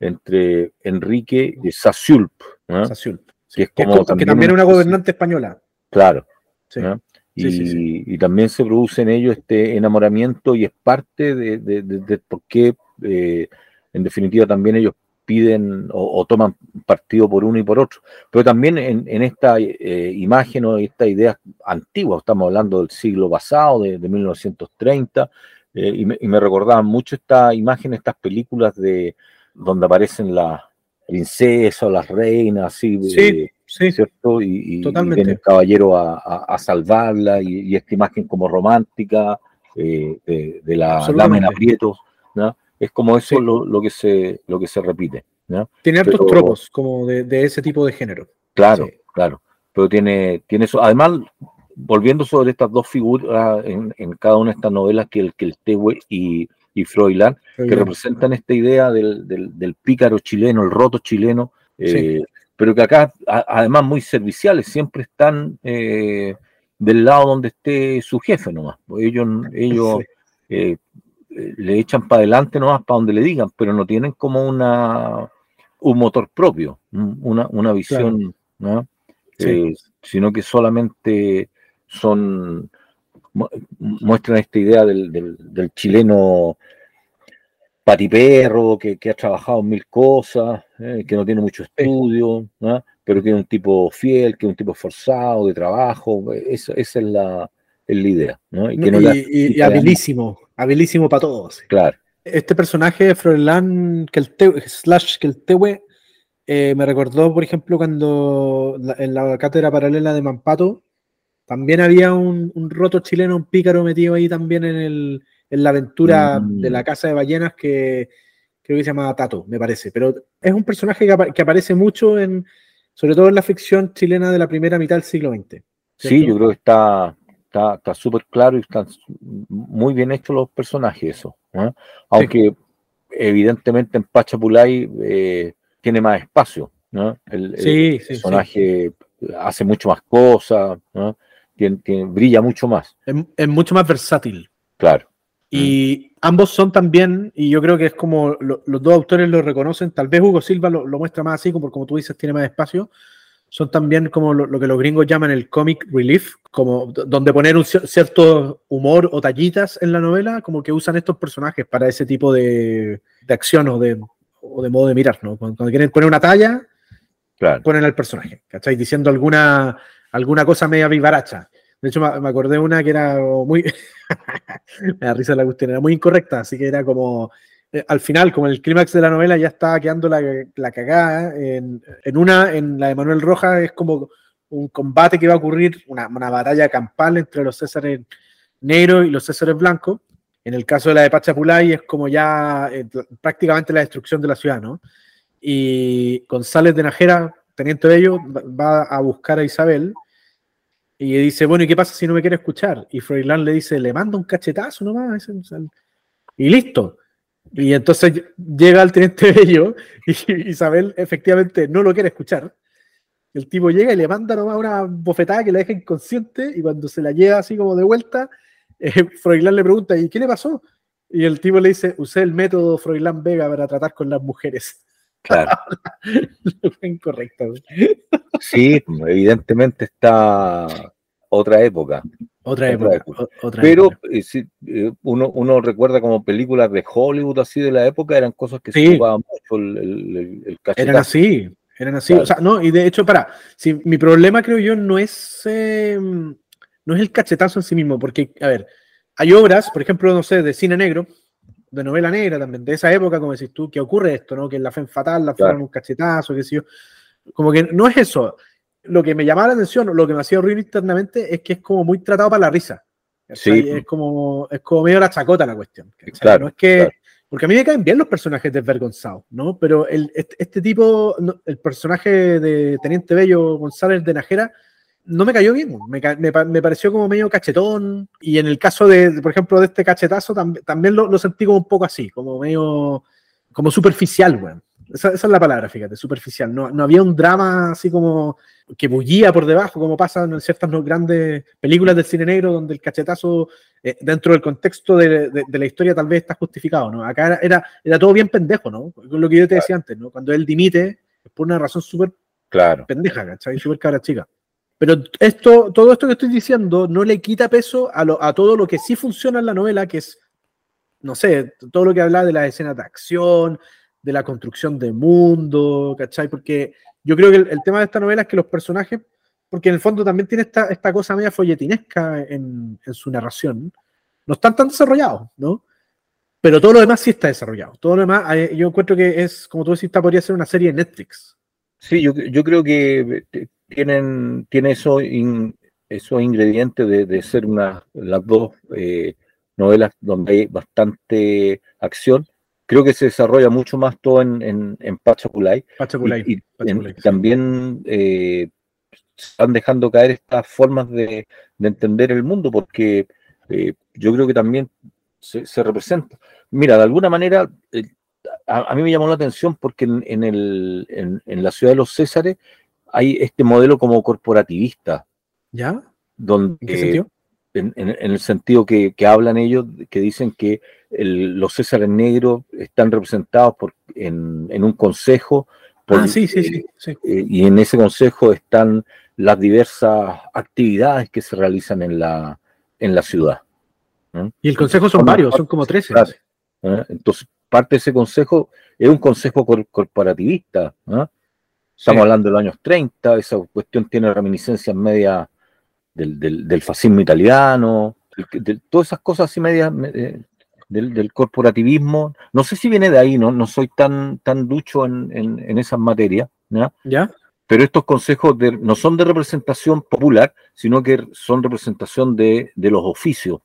Entre Enrique y Sasiulp. que, es como también, es una gobernante española. Claro. y, también se produce en ellos este enamoramiento y es parte de, por qué, eh, en definitiva, también ellos piden o, toman partido por uno y por otro. Pero también en, esta eh, imagen o esta idea antigua, estamos hablando del siglo pasado, de, 1930, eh, y, me, y, me, recordaban mucho esta imagen, estas películas de donde aparecen las princesas o las reinas, así, sí, sí, ¿cierto? Y, viene el caballero a, salvarla, y, esta imagen como romántica eh, de, la dama en aprietos, ¿no? Es como eso lo, que se, lo que se repite. ¿no? Tiene hartos tropos como de, ese tipo de género. Claro, claro. Pero tiene, tiene eso. Además, volviendo sobre estas dos figuras en, cada una de estas novelas, que el, que el Tewe y, y Froilán, que representan esta idea del, del, pícaro chileno, el roto chileno, eh, pero que acá, además, muy serviciales, siempre están eh, del lado donde esté su jefe nomás. Ellos, ellos eh, le echan para adelante nomás para donde le digan, pero no tienen como una un motor propio, una, una visión, ¿no? Sino que solamente son muestran esta idea del, del, chileno patiperro, que, que, ha trabajado en mil cosas, eh, que no tiene mucho estudio, pero que es un tipo fiel, que es un tipo esforzado de trabajo, esa, esa es la, es la idea. ¿no? Y, y, habilísimo, habilísimo para todos. Claro. Este personaje, Froilán, que el slash que el Tewe, eh, me recordó, por ejemplo, cuando en la cátedra paralela de Mampato, también había un, roto chileno, un pícaro metido ahí también en, el, en la aventura mm. de la casa de ballenas que creo que se llama Tato, me parece. Pero es un personaje que, que aparece mucho en, sobre todo en la ficción chilena de la primera mitad del siglo XX. Sí, yo creo que está, está súper claro y están muy bien hechos los personajes, eso. Aunque evidentemente en Pachapulay eh, tiene más espacio, ¿no? El, personaje hace mucho más cosas, brilla mucho más. Es, mucho más versátil. Claro. Y ambos son también, y yo creo que es como los dos autores lo reconocen, tal vez Hugo Silva lo, muestra más así, como, como tú dices, tiene más espacio, son también como lo, que los gringos llaman el comic relief, como donde poner un cierto humor o tallitas en la novela, como que usan estos personajes para ese tipo de, acción o de, o de modo de mirar, ¿no? Cuando, quieren poner una talla, ponen al personaje, ¿cachai? Diciendo alguna, alguna cosa media vivaracha. De hecho, me, acordé una que era muy... [LAUGHS] me da risa la cuestión, era muy incorrecta, así que era como eh, al final, como en el clímax de la novela, ya está quedando la, la cagada. En, una, en la de Manuel Rojas, es como un combate que va a ocurrir, una, batalla campal entre los Césares negros y los Césares blancos. En el caso de la de Pachapulay es como ya eh, prácticamente la destrucción de la ciudad, ¿no? Y González de Najera, teniente de ellos, va a buscar a Isabel y dice, bueno, ¿y qué pasa si no me quiere escuchar? Y Froilán le dice, le manda un cachetazo nomás. Y listo. Y entonces llega el teniente Bello y [LAUGHS] Isabel efectivamente no lo quiere escuchar. El tipo llega y le manda nomás una bofetada que la deja inconsciente y cuando se la lleva así como de vuelta, [LAUGHS] eh, Froilán le pregunta, ¿y qué le pasó? Y el tipo le dice, usé el método Froilán Vega para tratar con las mujeres. Claro. [LAUGHS] Incorrecto. Sí, evidentemente está otra época. Otra época. Pero eh, eh, uno, uno recuerda como películas de Hollywood así de la época, eran cosas que se ocupaban mucho el, el, Eran así, eran así. O sea, no, y de hecho, para, si, mi problema creo yo no es, em, no es el cachetazo en sí mismo, porque, a ver, hay obras, por ejemplo, no sé, de cine negro, de novela negra también, de esa época, como decís tú, que ocurre esto, ¿no? Que la fe fatal la fueron un cachetazo, qué sé yo. Como que no es eso lo que me llamaba la atención, lo que me hacía horrible internamente, es que es como muy tratado para la risa. Sí. Es como, es como medio la chacota la cuestión. Claro, no es que, porque a mí me caen bien los personajes desvergonzados, ¿no? Pero el, este, tipo, el personaje de Teniente Bello González de Najera, no me cayó bien, me, me, pareció como medio cachetón. Y en el caso de, por ejemplo, de este cachetazo, también lo, lo, sentí como un poco así, como medio, como superficial, weón. Esa, es la palabra, fíjate, superficial. No, no, había un drama así como que bullía por debajo, como pasa en ciertas grandes películas del cine negro, donde el cachetazo eh, dentro del contexto de, la historia tal vez está justificado, ¿no? Acá era, era, todo bien pendejo, ¿no? Lo que yo te decía antes, ¿no? Cuando él dimite, es por una razón súper claro. pendeja, ¿cachai? Súper cara chica. Pero esto, todo esto que estoy diciendo no le quita peso a, a todo lo que sí funciona en la novela, que es, no sé, todo lo que habla de las escenas de acción, de la construcción de mundo, ¿cachai? Porque yo creo que el, tema de esta novela es que los personajes, porque en el fondo también tiene esta, esta cosa media folletinesca en, en su narración, no están tan desarrollados, ¿no? Pero todo lo demás sí está desarrollado. Todo lo demás, eh, yo encuentro que es, como tú decís, podría ser una serie de Netflix. Sí, yo, yo creo que eh, tienen, tiene eso esos ingredientes de, de, ser una, las dos eh, novelas donde hay bastante acción creo que se desarrolla mucho más todo en, en, en Pachapulay. Y, también eh, están dejando caer estas formas de, entender el mundo, porque eh, yo creo que también se, representa. Mira, de alguna manera, eh, a, mí me llamó la atención porque en, el, en, la ciudad de los Césares hay este modelo como corporativista. ¿Ya? Donde, ¿En qué sentido? En, el sentido que, que, hablan ellos, que dicen que los Césares negros están representados por, en, un consejo. ah, sí, sí, sí, eh, y en ese consejo están las diversas actividades que se realizan en la, en la ciudad. Y el consejo son varios, son como 13. Entonces, parte de ese consejo es un consejo corporativista. Estamos hablando de los años 30, esa cuestión tiene reminiscencias media del, del, fascismo italiano, de, todas esas cosas así medias eh, del, corporativismo. No sé si viene de ahí, no, no soy tan, tan ducho en, en, esas materias. ¿Ya? Pero estos consejos no son de representación popular, sino que son representación de, de los oficios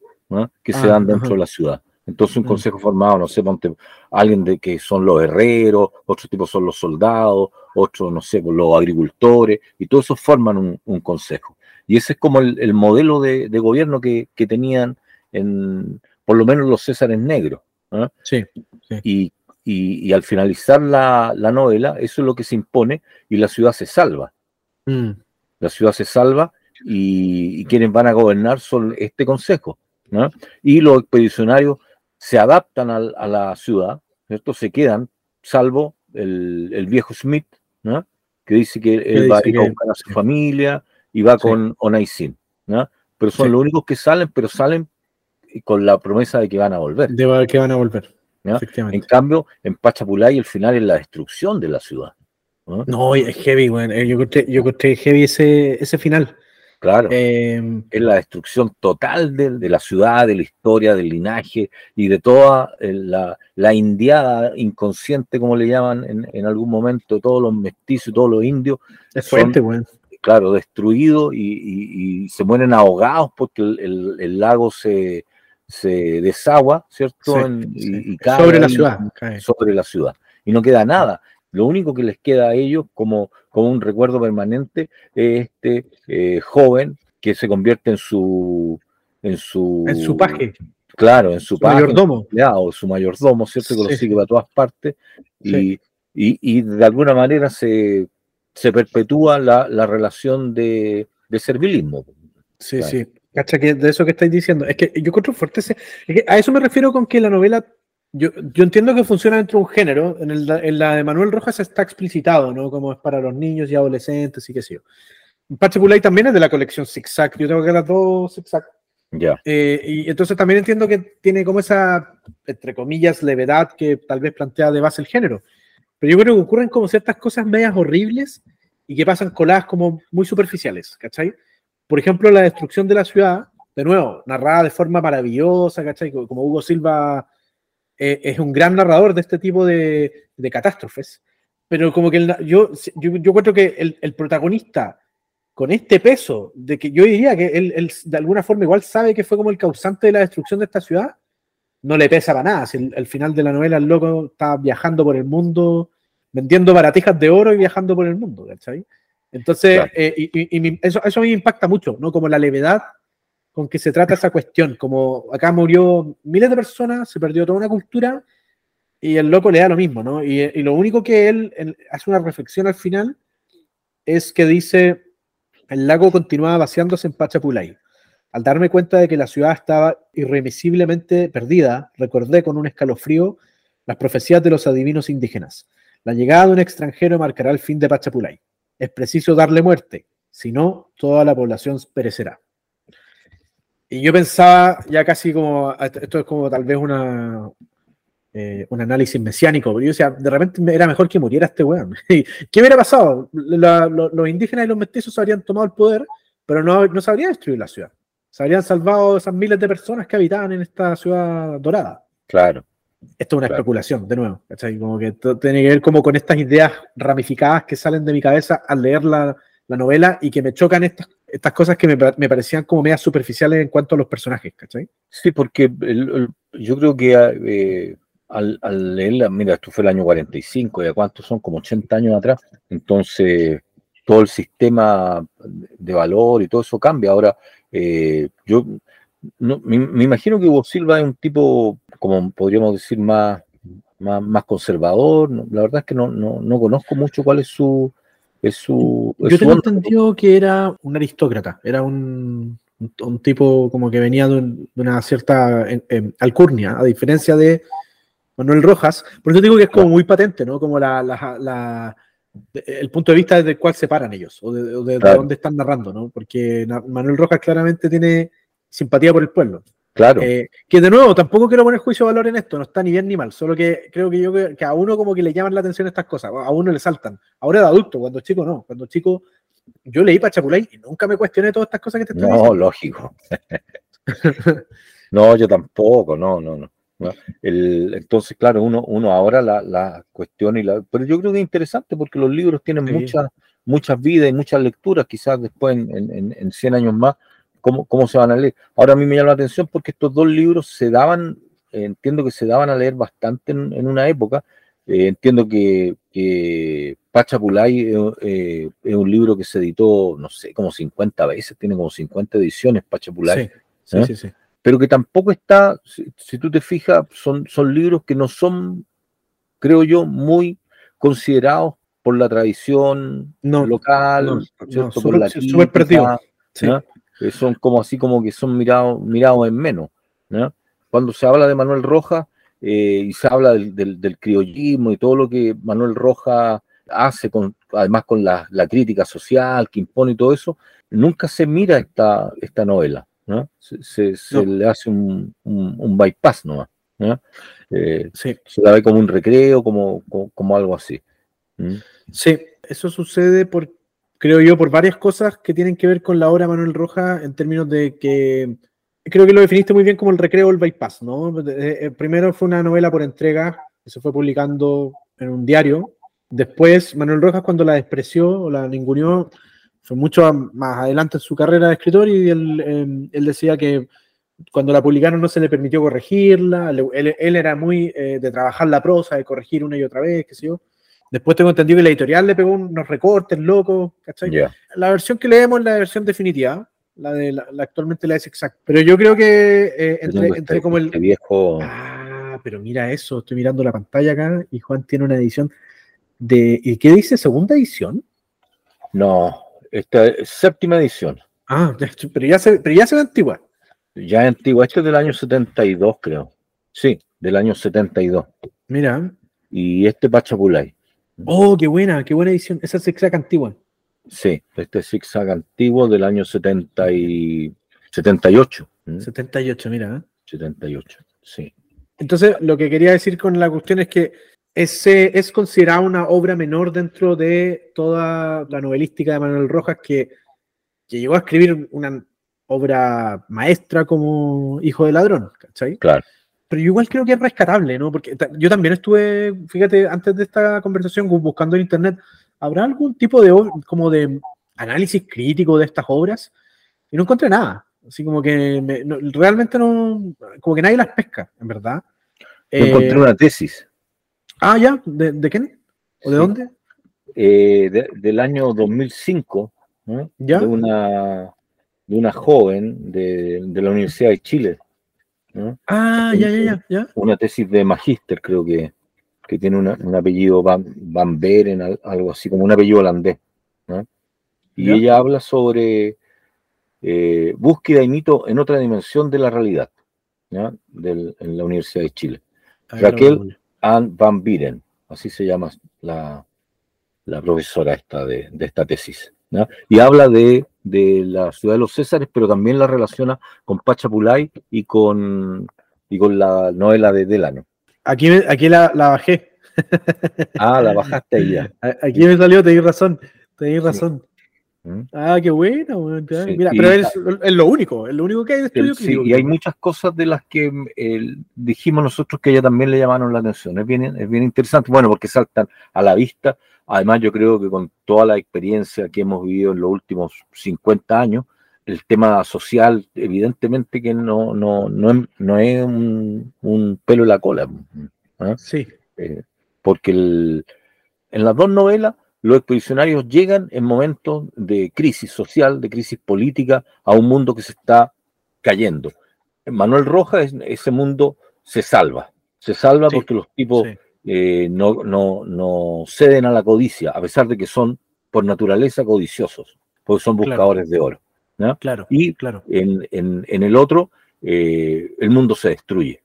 que se ah, dan dentro de la ciudad. Entonces un mm. consejo formado, no sé, ponte, alguien de que son los herreros, otros tipos son los soldados, otros, no sé, los agricultores, y todos esos forman un, un consejo. Y ese es como el, el modelo de, de gobierno que, que, tenían en, por lo menos los Césares negros. ¿ah? Sí, Y, y, al finalizar la, la, novela, eso es lo que se impone y la ciudad se salva. Mm. La ciudad se salva y, quienes van a gobernar son este consejo. Y los expedicionarios se adaptan a, a, la ciudad, ¿cierto? Se quedan, salvo el, el viejo Smith, ¿no? que dice que él va a ir a buscar a su familia y va con Onaisin. ¿no? Pero son los únicos que salen, pero salen con la promesa de que van a volver. De que van a volver. En cambio, en Pachapulay el final es la destrucción de la ciudad. No, es heavy, eh, Yo encontré, yo heavy ese, ese final. Claro. Em, es la destrucción total de, la ciudad, de la historia, del linaje y de toda la, la indiada inconsciente, como le llaman en, algún momento, todos los mestizos, todos los indios. Es fuerte, güey. Claro, destruidos y, se mueren ahogados porque el lago se, se desagua, ¿cierto? y, sobre la ciudad. Sobre la ciudad. Y no queda nada. Lo único que les queda a ellos como, como un recuerdo permanente es este eh, joven que se convierte en su... En su, en su paje. Claro, en su, paje, mayordomo. O su mayordomo, ¿cierto? Que lo sigue para todas partes. Y, y, de alguna manera se, se perpetúa la, la relación de, de servilismo. Sí, sí. Cacha que de eso que estáis diciendo. Es que yo encuentro fuerte ese. a eso me refiero con que la novela. Yo, yo entiendo que funciona dentro de un género. En, el, en, la de Manuel Rojas está explicitado, ¿no? Como es para los niños y adolescentes y qué sé yo. Pachapulay también es de la colección Zigzag. Yo tengo que las dos Zigzag. Ya. Eh, y entonces también entiendo que tiene como esa, entre comillas, levedad que tal vez plantea de base el género. Pero yo creo que ocurren como ciertas cosas medias horribles y que pasan coladas como muy superficiales, ¿cachai? por ejemplo, la destrucción de la ciudad, de nuevo, narrada de forma maravillosa, ¿cachai? Como Hugo Silva eh, es un gran narrador de este tipo de, catástrofes, pero como que yo, yo, yo, encuentro que el, protagonista, con este peso, de que yo diría que él, de alguna forma igual sabe que fue como el causante de la destrucción de esta ciudad, no le pesa para nada. Si el, final de la novela el loco está viajando por el mundo, vendiendo baratijas de oro y viajando por el mundo, ¿cachai? Entonces, eh, y, eso, eso me impacta mucho, ¿no? Como la levedad con que se trata esa cuestión, como acá murió miles de personas, se perdió toda una cultura, y el loco le da lo mismo, ¿no? Y, lo único que él, hace una reflexión al final es que dice, el lago continuaba vaciándose en Pachapulay. Al darme cuenta de que la ciudad estaba irremisiblemente perdida, recordé con un escalofrío las profecías de los adivinos indígenas. La llegada de un extranjero marcará el fin de Pachapulay. Es preciso darle muerte, si no, toda la población perecerá. Y yo pensaba ya casi como, esto es como tal vez una, eh, un análisis mesiánico, pero yo decía, de repente era mejor que muriera este weón. [LAUGHS] ¿Qué hubiera pasado? los indígenas y los mestizos habrían tomado el poder, pero no, no se habría destruido la ciudad. Se habrían salvado esas miles de personas que habitaban en esta ciudad dorada. Claro. Esto es una especulación, de nuevo. Como que tiene que ver como con estas ideas ramificadas que salen de mi cabeza al leer la, novela y que me chocan estas, estas cosas que me, me, parecían como medias superficiales en cuanto a los personajes, ¿cachai? Sí, porque yo creo que eh, al, al, leerla, mira, esto fue el año 45, ¿y cuántos son? Como 80 años atrás. Entonces, todo el sistema de valor y todo eso cambia. Ahora, eh, yo no, me, imagino que Hugo Silva es un tipo, como podríamos decir, más, más, conservador. La verdad es que no, no, conozco mucho cuál es su... Es su yo tengo entendido que era un aristócrata, era un, un, tipo como que venía de, una cierta alcurnia, a diferencia de Manuel Rojas, por eso digo que es como muy patente, ¿no? Como la, el punto de vista desde el cual se paran ellos, o de, dónde están narrando, ¿no? Porque Manuel Rojas claramente tiene simpatía por el pueblo. Claro. Eh, que de nuevo, tampoco quiero poner juicio de valor en esto, no está ni bien ni mal, solo que creo que yo que a uno como que le llaman la atención estas cosas, a uno le saltan. Ahora de adulto, cuando chico no, cuando chico yo leí Pachapulay y nunca me cuestioné todas estas cosas que te estoy no, diciendo. No, lógico. [LAUGHS] no, yo tampoco, no, no, no entonces, claro, uno, uno ahora la, la cuestión y la... Pero yo creo que es interesante porque los libros tienen muchas, muchas vidas y muchas lecturas, quizás después en, en, 100 años más, ¿cómo, ¿cómo, se van a leer? Ahora a mí me llama la atención porque estos dos libros se daban, entiendo que se daban a leer bastante en, una época, eh, entiendo que, que Pachapulay eh, es un libro que se editó, no sé, como 50 veces, tiene como 50 ediciones Pachapulay. Sí, ¿eh? sí, sí pero que tampoco está, si, tú te fijas, son, son libros que no son, creo yo, muy considerados por la tradición local, ¿cierto? por la son como así como que son mirados, mirados en menos. Cuando se habla de Manuel Rojas eh, y se habla del, del, criollismo y todo lo que Manuel Rojas hace, con, además con la, la, crítica social que impone y todo eso, nunca se mira esta, esta novela. Se, le hace un, bypass ¿no? Eh, se la ve como un recreo, como, como, algo así. Sí, eso sucede por, creo yo, por varias cosas que tienen que ver con la obra Manuel Roja en términos de que creo que lo definiste muy bien como el recreo o el bypass, ¿no? Eh, eh, primero fue una novela por entrega, se fue publicando en un diario. Después, Manuel Rojas, cuando la despreció o la ninguneó, fue mucho más adelante en su carrera de escritor y él, él decía que cuando la publicaron no se le permitió corregirla, él, era muy eh, de trabajar la prosa, de corregir una y otra vez, qué sé yo. Después tengo entendido que la editorial le pegó unos recortes locos, ¿cachai? La versión que leemos es la versión definitiva, la de la, actualmente la es exacta. Pero yo creo que eh, entre, entre, como el... viejo... Ah, pero mira eso, estoy mirando la pantalla acá y Juan tiene una edición de... ¿Y qué dice? ¿Segunda edición? No, esta es séptima edición. Ah, pero ya se, pero ya se ve antigua. Ya es antigua. Este es del año 72, creo. Sí, del año 72. Mira. Y este Pachapulay. Oh, qué buena, qué buena edición. Esa es zigzag antigua. Sí, este es zigzag antiguo del año 70 y 78. 78, mira. 78, ¿eh? sí. Entonces, lo que quería decir con la cuestión es que ese es considerada una obra menor dentro de toda la novelística de Manuel Rojas que, llegó a escribir una obra maestra como Hijo de Ladrón, ¿cachai? Claro. Pero yo igual creo que es rescatable, ¿no? Porque yo también estuve, fíjate, antes de esta conversación buscando en internet, ¿habrá algún tipo de como de análisis crítico de estas obras? Y no encontré nada. Así como que realmente no, como que nadie las pesca, en verdad. encontré eh, una tesis Ah, ya, ¿de, de quién? ¿O de dónde? Eh, del año 2005, ¿Ya? De, una, de una joven de, la Universidad de Chile. Ah, ya, ya, ya, Una tesis de magíster, creo que. que tiene un apellido Van, Van Beren, algo así como un apellido holandés. Y ella habla sobre eh, búsqueda y mito en otra dimensión de la realidad, en la Universidad de Chile. Raquel Ann Van Bieren, así se llama la, profesora esta de, esta tesis. Y habla de, la ciudad de los Césares, pero también la relaciona con Pachapulay y con, y con la novela de Delano. Aquí, aquí la, bajé. Ah, la bajaste ahí ya. [LAUGHS] Aquí me salió, tenéis razón, tenéis razón. ¿Mm? Ah, qué bueno. Mira, pero es, lo único, es lo único que hay de estudio Sí, y hay muchas cosas de las que dijimos nosotros que ella también le llamaron la atención. Es bien, es bien interesante, bueno, porque saltan a la vista. Además, yo creo que con toda la experiencia que hemos vivido en los últimos 50 años, el tema social, evidentemente que no, no, no, es, un, pelo en la cola. ¿ah? Sí. Eh, porque en las dos novelas los expedicionarios llegan en momentos de crisis social, de crisis política, a un mundo que se está cayendo. En Manuel Rojas, ese mundo se salva. Se salva porque los tipos eh, no, no, ceden a la codicia, a pesar de que son por naturaleza codiciosos, porque son buscadores de oro. Claro, y claro. En, el otro, eh, el mundo se destruye.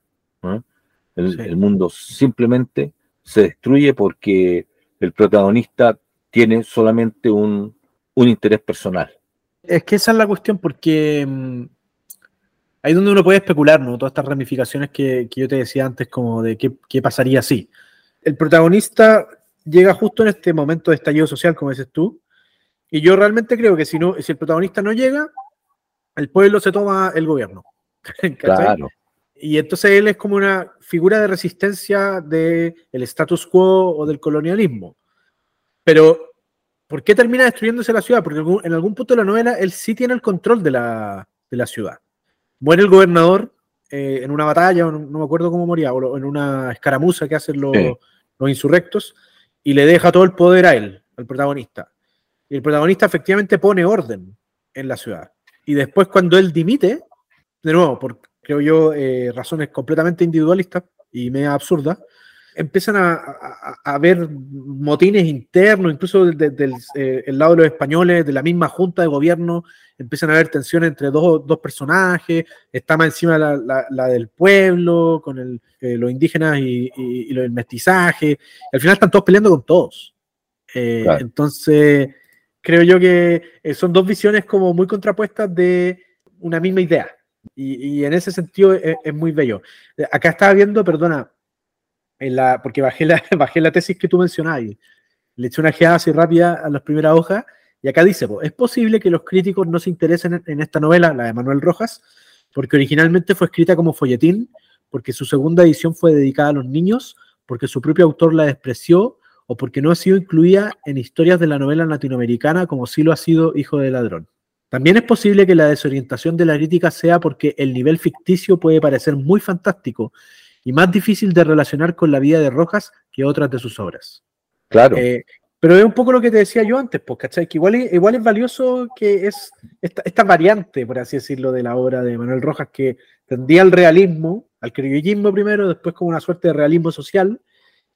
el, mundo simplemente se destruye porque el protagonista tiene solamente un, interés personal. Es que esa es la cuestión, porque mm, ahí es donde uno puede especular, ¿no? Todas estas ramificaciones que, yo te decía antes, como de qué, pasaría si. El protagonista llega justo en este momento de estallido social, como dices tú, y yo realmente creo que si, no, si el protagonista no llega, el pueblo se toma el gobierno. [LAUGHS] claro. Y entonces él es como una figura de resistencia del status quo o del colonialismo. Pero, ¿por qué termina destruyéndose la ciudad? Porque en algún punto de la novela él sí tiene el control de la, ciudad. Muere el gobernador eh, en una batalla, no, me acuerdo cómo moría, o en una escaramuza que hacen los, los insurrectos, y le deja todo el poder a él, al protagonista. Y el protagonista efectivamente pone orden en la ciudad. Y después cuando él dimite, de nuevo, por, creo yo, eh, razones completamente individualistas y media absurdas, empiezan a, haber motines internos, incluso desde el eh, lado de los españoles, de la misma junta de gobierno, empiezan a haber tensiones entre dos, personajes, está más encima la, del pueblo, con el, eh, los indígenas y, y, los mestizajes, al final están todos peleando con todos. Eh, entonces, creo yo que son dos visiones como muy contrapuestas de una misma idea. Y, en ese sentido es, es muy bello. Acá estaba viendo, perdona, porque [LAUGHS] bajé la, tesis que tú mencionabas y le eché una geada así rápida a las primeras hojas, y acá dice, es posible que los críticos no se interesen en, esta novela, la de Manuel Rojas, porque originalmente fue escrita como folletín, porque su segunda edición fue dedicada a los niños, porque su propio autor la despreció o porque no ha sido incluida en historias de la novela latinoamericana como sí lo ha sido Hijo de Ladrón. También es posible que la desorientación de la crítica sea porque el nivel ficticio puede parecer muy fantástico y más difícil de relacionar con la vida de Rojas que otras de sus obras. Claro. Eh, pero es un poco lo que te decía yo antes, pues, ¿cachai? Que igual es, igual es valioso que es esta, variante, por así decirlo, de la obra de Manuel Rojas, que tendía al realismo, al criollismo primero, después como una suerte de realismo social,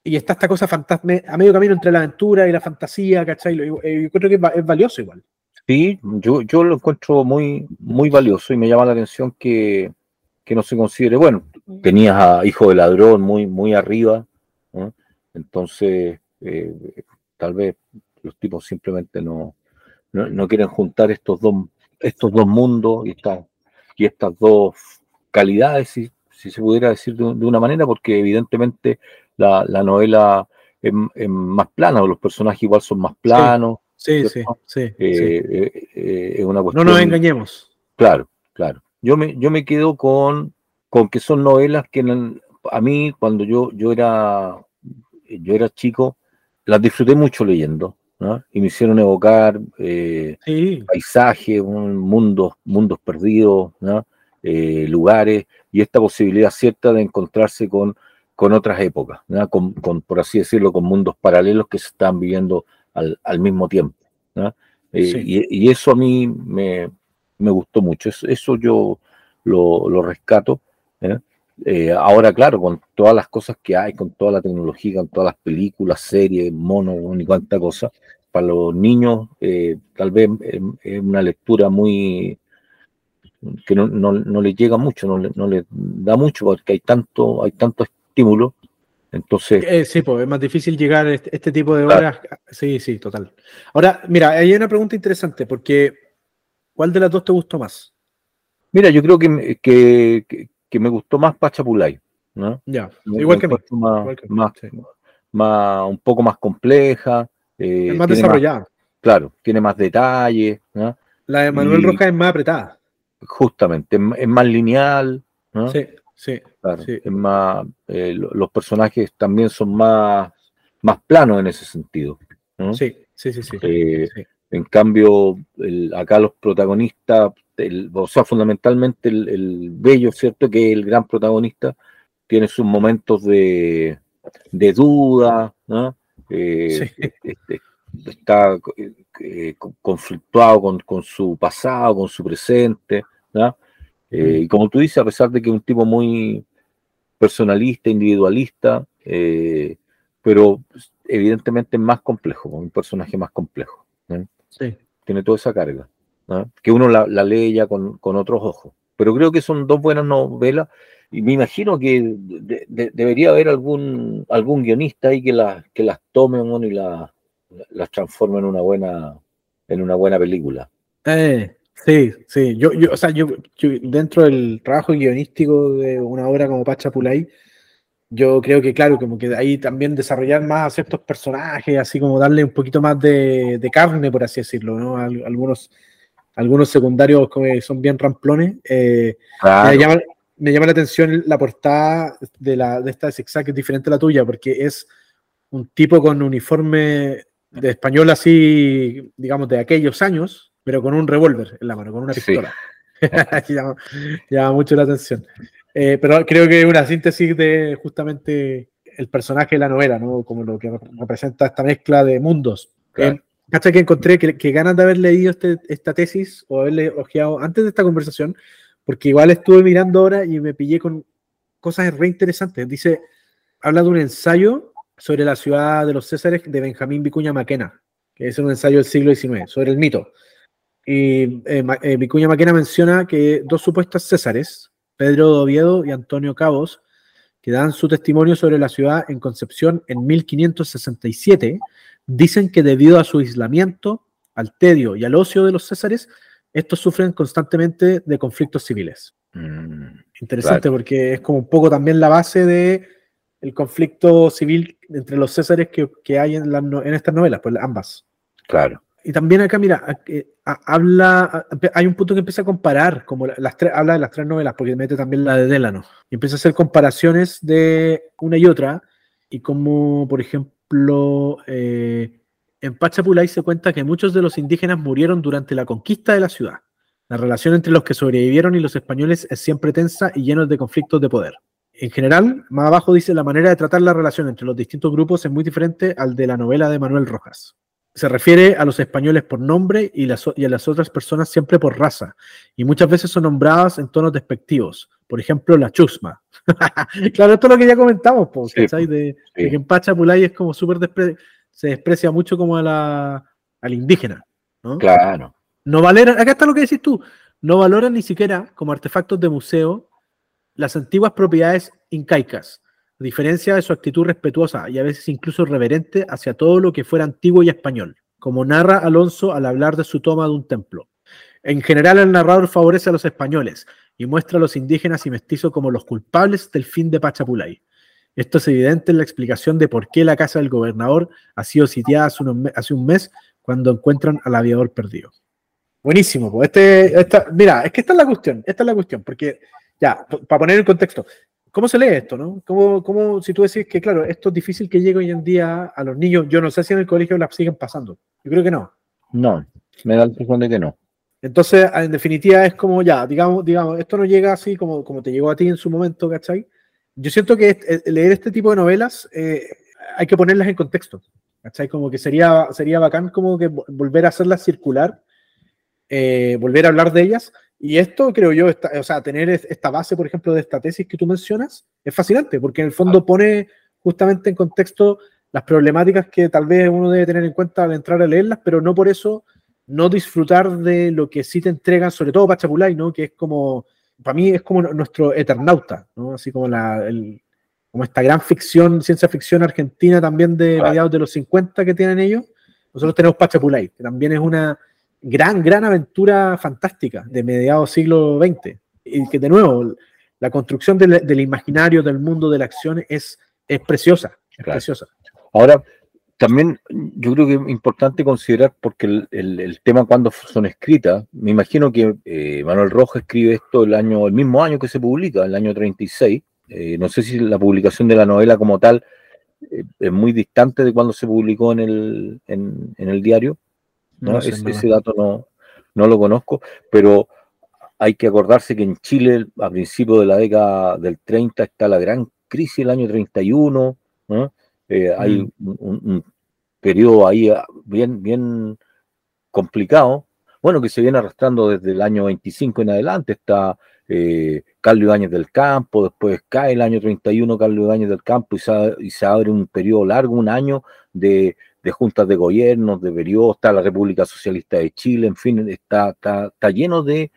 y está esta cosa a medio camino entre la aventura y la fantasía, ¿cachai? Yo, creo que es, valioso igual. Sí, yo, yo lo encuentro muy, muy valioso y me llama la atención que, que no se considere, bueno, tenías a Hijo de Ladrón muy, muy arriba, entonces eh, tal vez los tipos simplemente no, no, quieren juntar estos dos, estos dos mundos y, esta, y estas dos calidades, si, si se pudiera decir de, una manera, porque evidentemente la, novela es, más plana, o los personajes igual son más planos. Sí, sí, sí. Eh, eh, es una No nos engañemos. Claro, claro. Yo me, yo me quedo con, con que son novelas que a mí, cuando yo, yo, era, yo era chico, las disfruté mucho leyendo. Y me hicieron evocar eh, paisajes, mundos, mundos perdidos, eh, lugares, y esta posibilidad cierta de encontrarse con, con otras épocas, con, por así decirlo, con mundos paralelos que se están viviendo al, mismo tiempo. Eh, y, eso a mí me, me gustó mucho. Eso, yo lo, rescato. ¿eh? Eh, ahora, claro, con todas las cosas que hay, con toda la tecnología, con todas las películas, series, monos, ni cuánta cosa, para los niños eh, tal vez es una lectura muy que no, no, no les llega mucho, no, no les da mucho porque hay tanto, hay tanto estímulo. Entonces. Eh, sí, pues es más difícil llegar a este, este tipo de horas. Sí, sí, total. Ahora, mira, hay una pregunta interesante, porque ¿cuál de las dos te gustó más? Mira, yo creo que, que, que, me gustó más Pachapulay, ¿no? Ya, igual, que más, más, más, un poco más compleja. Eh, es más desarrollada. claro, tiene más detalles. ¿no? La de Manuel Rojas es más apretada. Justamente, es más lineal. ¿no? Sí, sí, Es más, eh, los personajes también son más, más planos en ese sentido. Sí, sí, sí, sí. Eh, en cambio, acá los protagonistas, o sea, fundamentalmente el, bello, ¿cierto? Que el gran protagonista tiene sus momentos de, de duda, ¿no? Eh, este, está eh, conflictuado con, su pasado, con su presente, eh, y como tú dices, a pesar de que es un tipo muy personalista, individualista, pero evidentemente es más complejo, un personaje más complejo. Tiene toda esa carga, que uno la, lee ya con, con otros ojos. Pero creo que son dos buenas novelas y me imagino que debería haber algún, algún guionista ahí que, la, que las tome y la, las transforme en una buena, en una buena película. Eh, sí, sí. Yo, yo, o sea, yo, dentro del trabajo guionístico de una obra como Pacha Pulay, yo creo que, claro, como que ahí también desarrollar más a ciertos personajes, así como darle un poquito más de, carne, por así decirlo, ¿no? Algunos, algunos secundarios que son bien ramplones. Eh, me llama la atención la portada de, la, de esta Zigzag, que es diferente a la tuya, porque es un tipo con uniforme de español así, digamos, de aquellos años, pero con un revólver en la mano, con una pistola. [LAUGHS] llama, mucho la atención. Eh, pero creo que es una síntesis de justamente el personaje de la novela, ¿no? Como lo que representa esta mezcla de mundos. Claro. Eh, que encontré que, que, ganas de haber leído este, esta tesis o haberle ojeado antes de esta conversación, porque igual estuve mirando ahora y me pillé con cosas re interesantes. Dice, habla de un ensayo sobre la ciudad de los Césares de Benjamín Vicuña Maquena, que es un ensayo del siglo XIX, sobre el mito. Y eh, eh, Vicuña Maquena menciona que dos supuestos Césares, Pedro Oviedo y Antonio Cabos, que dan su testimonio sobre la ciudad en Concepción en 1567, dicen que debido a su aislamiento, al tedio y al ocio de los Césares, estos sufren constantemente de conflictos civiles. Mm, Interesante porque es como un poco también la base de el conflicto civil entre los césares que, hay en, en, estas novelas, pues ambas. Claro. Y también acá, mira, habla, hay un punto que empieza a comparar, como las tres, habla de las tres novelas, porque mete también la de Delano, y empieza a hacer comparaciones de una y otra, y como, por ejemplo, eh, en Pachapulay se cuenta que muchos de los indígenas murieron durante la conquista de la ciudad. La relación entre los que sobrevivieron y los españoles es siempre tensa y llena de conflictos de poder. En general, más abajo dice la manera de tratar la relación entre los distintos grupos es muy diferente al de la novela de Manuel Rojas. Se refiere a los españoles por nombre y, a las otras personas siempre por raza, y muchas veces son nombradas en tonos despectivos. Por ejemplo, la chusma. [LAUGHS] claro, esto es lo que ya comentamos, de, que en Pachapulay es como súper se desprecia mucho como a la, al indígena. ¿no? Claro. No valoran, acá está lo que decís tú, no valoran ni siquiera como artefactos de museo las antiguas propiedades incaicas, a diferencia de su actitud respetuosa y a veces incluso reverente hacia todo lo que fuera antiguo y español, como narra Alonso al hablar de su toma de un templo. En general, el narrador favorece a los españoles y muestra a los indígenas y mestizos como los culpables del fin de Pachapulay. Esto es evidente en la explicación de por qué la casa del gobernador ha sido sitiada hace, un mes cuando encuentran al aviador perdido. Buenísimo, pues este, mira, es que esta es la cuestión, esta es la cuestión, porque ya, para poner en contexto, ¿cómo se lee esto, no? ¿Cómo, cómo, si tú decís que, claro, esto es difícil que llegue hoy en día a los niños, yo no sé si en el colegio la siguen pasando, yo creo que no. No, me da la impresión de que no. Entonces, en definitiva, es como ya, digamos, digamos, esto no llega así como, como te llegó a ti en su momento, ¿cachai? yo siento que eh, leer este tipo de novelas eh, hay que ponerlas en contexto. ¿cachai? Como que sería, sería bacán como que volver a hacerlas circular, eh, volver a hablar de ellas Y esto creo yo, o sea, tener esta base, por ejemplo, de esta tesis que tú mencionas, es fascinante, porque en el fondo pone justamente en contexto las problemáticas que tal vez uno debe tener en cuenta al entrar a leerlas, pero no por eso no disfrutar de lo que sí te entregan, sobre todo Pachapulay, ¿no? Que es como, para mí es como nuestro Eternauta, ¿no? Así como la, como esta gran ficción, ciencia ficción argentina también de mediados de los 50 que tienen ellos. Nosotros tenemos Pachapulay, que también es una gran, gran aventura fantástica de mediados siglo XX. Y que de nuevo, la construcción del, imaginario, del mundo de la acción es, es preciosa, es preciosa. Ahora, también yo creo que es importante considerar, porque el, tema cuando son escritas, me imagino que eh, Manuel Rojas escribe esto el año, el mismo año que se publica, el año 36. Eh, no sé si la publicación de la novela como tal eh, es muy distante de cuando se publicó en el, en, el diario. ¿No? ese dato no, no lo conozco, pero hay que acordarse que en Chile, a principios de la década del 30, está la gran crisis del año 31, ¿no? Eh, hay mm. un, periodo ahí ah, bien, bien complicado, bueno, que se viene arrastrando desde el año 25 en adelante. Está eh, Carlos Ibáñez del Campo, después cae el año 31 Carlos Ibáñez del Campo y se, y se abre un periodo largo, un año de, juntas de gobierno, de periodos, está la República Socialista de Chile, en fin, está, está, lleno de,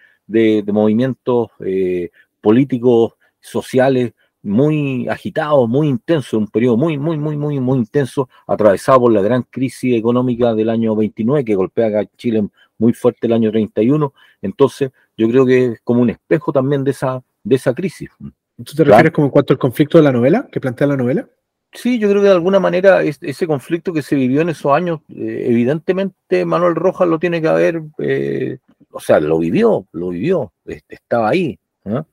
movimientos eh, políticos, sociales, muy agitado, muy intenso, un periodo muy, muy, muy, muy, muy intenso, atravesado por la gran crisis económica del año 29 que golpea a Chile muy fuerte el año 31. Entonces, yo creo que es como un espejo también de esa, de esa crisis. ¿Tú te refieres como en cuanto al conflicto de la novela, que plantea la novela? Sí, yo creo que de alguna manera ese conflicto que se vivió en esos años, eh, evidentemente Manuel Rojas lo tiene que haber, eh, o sea, lo vivió, lo vivió, estaba ahí. ¿no?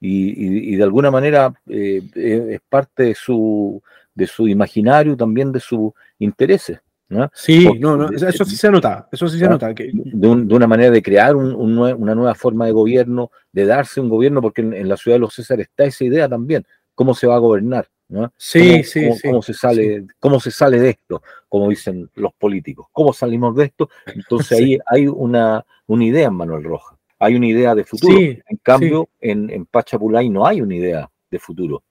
y, de alguna manera eh, es parte de su, de su imaginario, también de sus intereses. ¿no? Sí, no, no, eso sí se nota, eso sí se nota. Que... De, una manera de crear una nueva forma de gobierno, de darse un gobierno, porque en, la ciudad de los César está esa idea también, cómo se va a gobernar. ¿No? Sí, sí, sí, cómo, se sale, ¿Cómo se sale de esto? Como dicen los políticos. ¿Cómo salimos de esto? Entonces [LAUGHS] ahí hay una, una idea en Manuel Rojas hay una idea de futuro. en cambio, en, en, Pachapulay no hay una idea de futuro,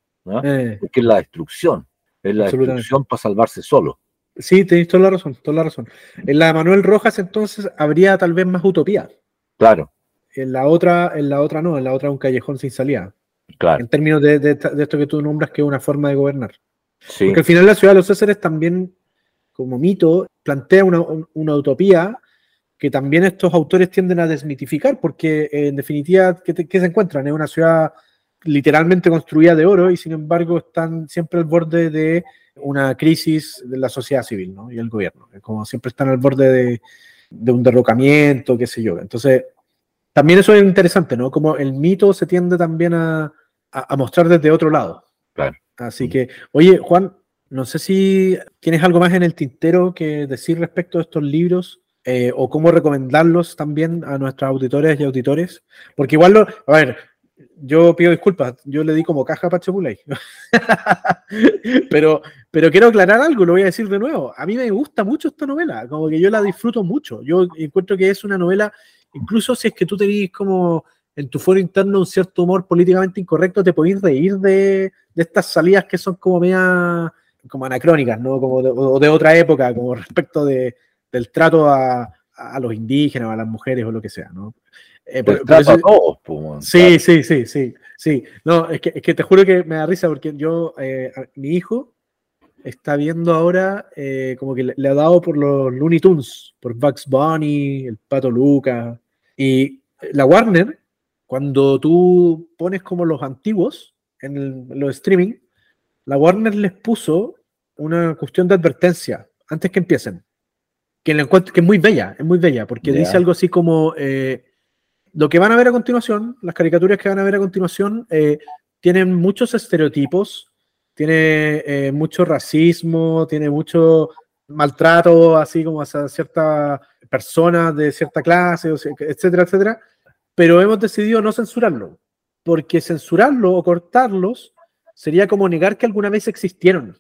eh. porque es la destrucción, es la destrucción para salvarse solo. Sí, tenéis toda la razón, toda la razón. En la de Manuel Rojas, entonces, habría tal vez más utopía. Claro. En la otra, en la otra no, en la otra un callejón sin salida. Claro. En términos de, esto que tú nombras, que es una forma de gobernar. Sí. Porque al final la ciudad de los Césares también, como mito, plantea una, una utopía que también estos autores tienden a desmitificar, porque en definitiva, ¿qué, se encuentran? Es una ciudad literalmente construida de oro y sin embargo están siempre al borde de una crisis de la sociedad civil ¿no? y el gobierno, como siempre están al borde de, un derrocamiento, qué sé yo. Entonces, también eso es interesante, ¿no? Como el mito se tiende también a, mostrar desde otro lado. Claro. Así que, oye, Juan, no sé si tienes algo más en el tintero que decir respecto a estos libros eh, o cómo recomendarlos también a nuestros auditores y auditores. Porque igual, lo, a ver, yo pido disculpas, yo le di como caja a Pachapulay. [LAUGHS] pero, pero quiero aclarar algo, lo voy a decir de nuevo. A mí me gusta mucho esta novela, como que yo la disfruto mucho. Yo encuentro que es una novela, incluso si es que tú tenés como en tu foro interno un cierto humor políticamente incorrecto, te podés reír de, de estas salidas que son como media como anacrónicas, ¿no? Como o de otra época, como respecto de, del trato a, los indígenas, a las mujeres o lo que sea, ¿no? Eh, a sí, sí, sí, sí, sí. No, es que, es que, te juro que me da risa porque yo, eh, mi hijo está viendo ahora eh, como que le, ha dado por los Looney Tunes, por Bugs Bunny, el Pato Luca. Y la Warner, cuando tú pones como los antiguos en, los streaming, la Warner les puso una cuestión de advertencia antes que empiecen que, es muy bella, es muy bella, porque dice algo así como, eh, lo que van a ver a continuación, las caricaturas que van a ver a continuación, eh, tienen muchos estereotipos, tiene eh, mucho racismo, tiene mucho maltrato, así como hacia ciertas personas de cierta clase, etcétera, etcétera, pero hemos decidido no censurarlo, porque censurarlo o cortarlos sería como negar que alguna vez existieron.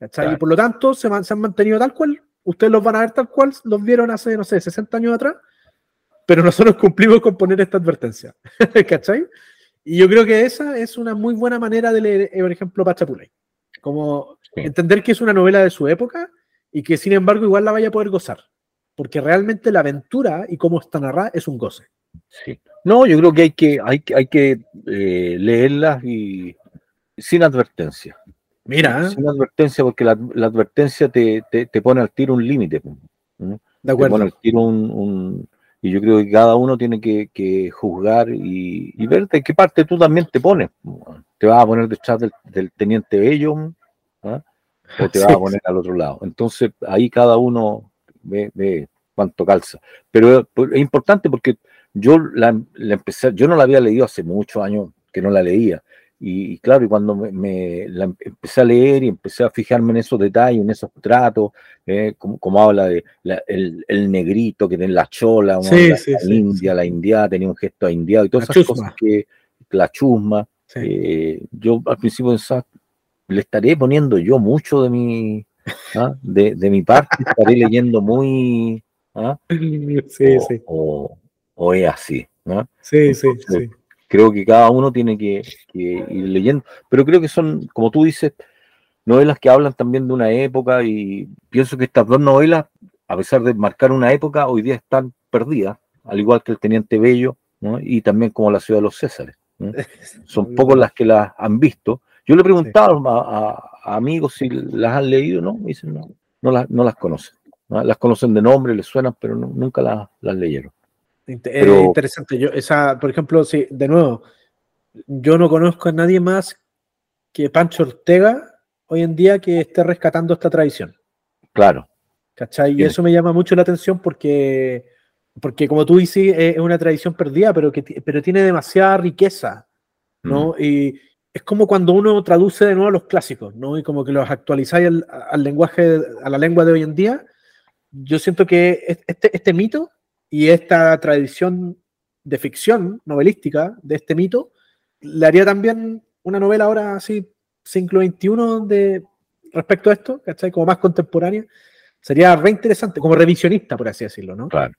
Y por lo tanto se, se han mantenido tal cual ustedes los van a ver tal cual los vieron hace, no sé, 60 años atrás. pero nosotros cumplimos con poner esta advertencia. [LAUGHS] ¿Cachai? Y yo creo que esa es una muy buena manera de leer, eh, por ejemplo, Pachapulay. Como entender que es una novela de su época y que sin embargo igual la vaya a poder gozar. Porque realmente la aventura y cómo está narrada es un goce. Sí. No, yo creo que hay que, hay, hay que eh, leerlas y sin advertencia. Mira. Sin advertencia, porque la, advertencia te, pone al tiro un límite. De acuerdo. Te pone al tiro un, y yo creo que cada uno tiene que, juzgar y, ver de qué parte tú también te pones. ¿Te vas a poner detrás del, teniente Bello ¿ah? o te vas a poner al otro lado? Entonces ahí cada uno ve, ve cuánto calza. Pero es importante porque yo la, empecé, yo no la había leído hace muchos años que no la leía. Y, claro, y cuando me, la empecé a leer y empecé a fijarme en esos detalles, en esos tratos, eh, como, habla de el, negrito que tiene la chola, la india, la india tenía un gesto a india y todas esas cosas que la chusma. Eh, yo al principio pensaba, le estaré poniendo yo mucho de mi, ¿ah? de, mi parte, estaré leyendo muy. ¿ah? [LAUGHS] o, es así. ¿no? Sí, sí, sí creo que cada uno tiene que, ir leyendo, pero creo que son, como tú dices, novelas que hablan también de una época y pienso que estas dos novelas, a pesar de marcar una época, hoy día están perdidas, al igual que el Teniente Bello y también como la Ciudad de los Césares. [LAUGHS] Son pocos las que las han visto. Yo le he preguntado a, amigos si las han leído, ¿no? Me dicen, no, no, las, no las conocen. Las conocen de nombre, les suenan, pero nunca las, las leyeron. Es interesante. Yo, esa, por ejemplo, sí, de nuevo, yo no conozco a nadie más que Pancho Ortega hoy en día que esté rescatando esta tradición. Claro. ¿Cachai? Y eso me llama mucho la atención porque, porque como tú dices, es una tradición perdida, pero, que, pero tiene demasiada riqueza, ¿no? Mm. Y es como cuando uno traduce de nuevo los clásicos, ¿no? Y como que los actualizáis al, al lenguaje, a la lengua de hoy en día. Yo siento que este, este mito y esta tradición de ficción novelística de este mito le haría también una novela ahora así, siglo XXI, de, respecto a esto, ¿cachai? Como más contemporánea. Sería re interesante, como revisionista, por así decirlo, ¿no? Claro.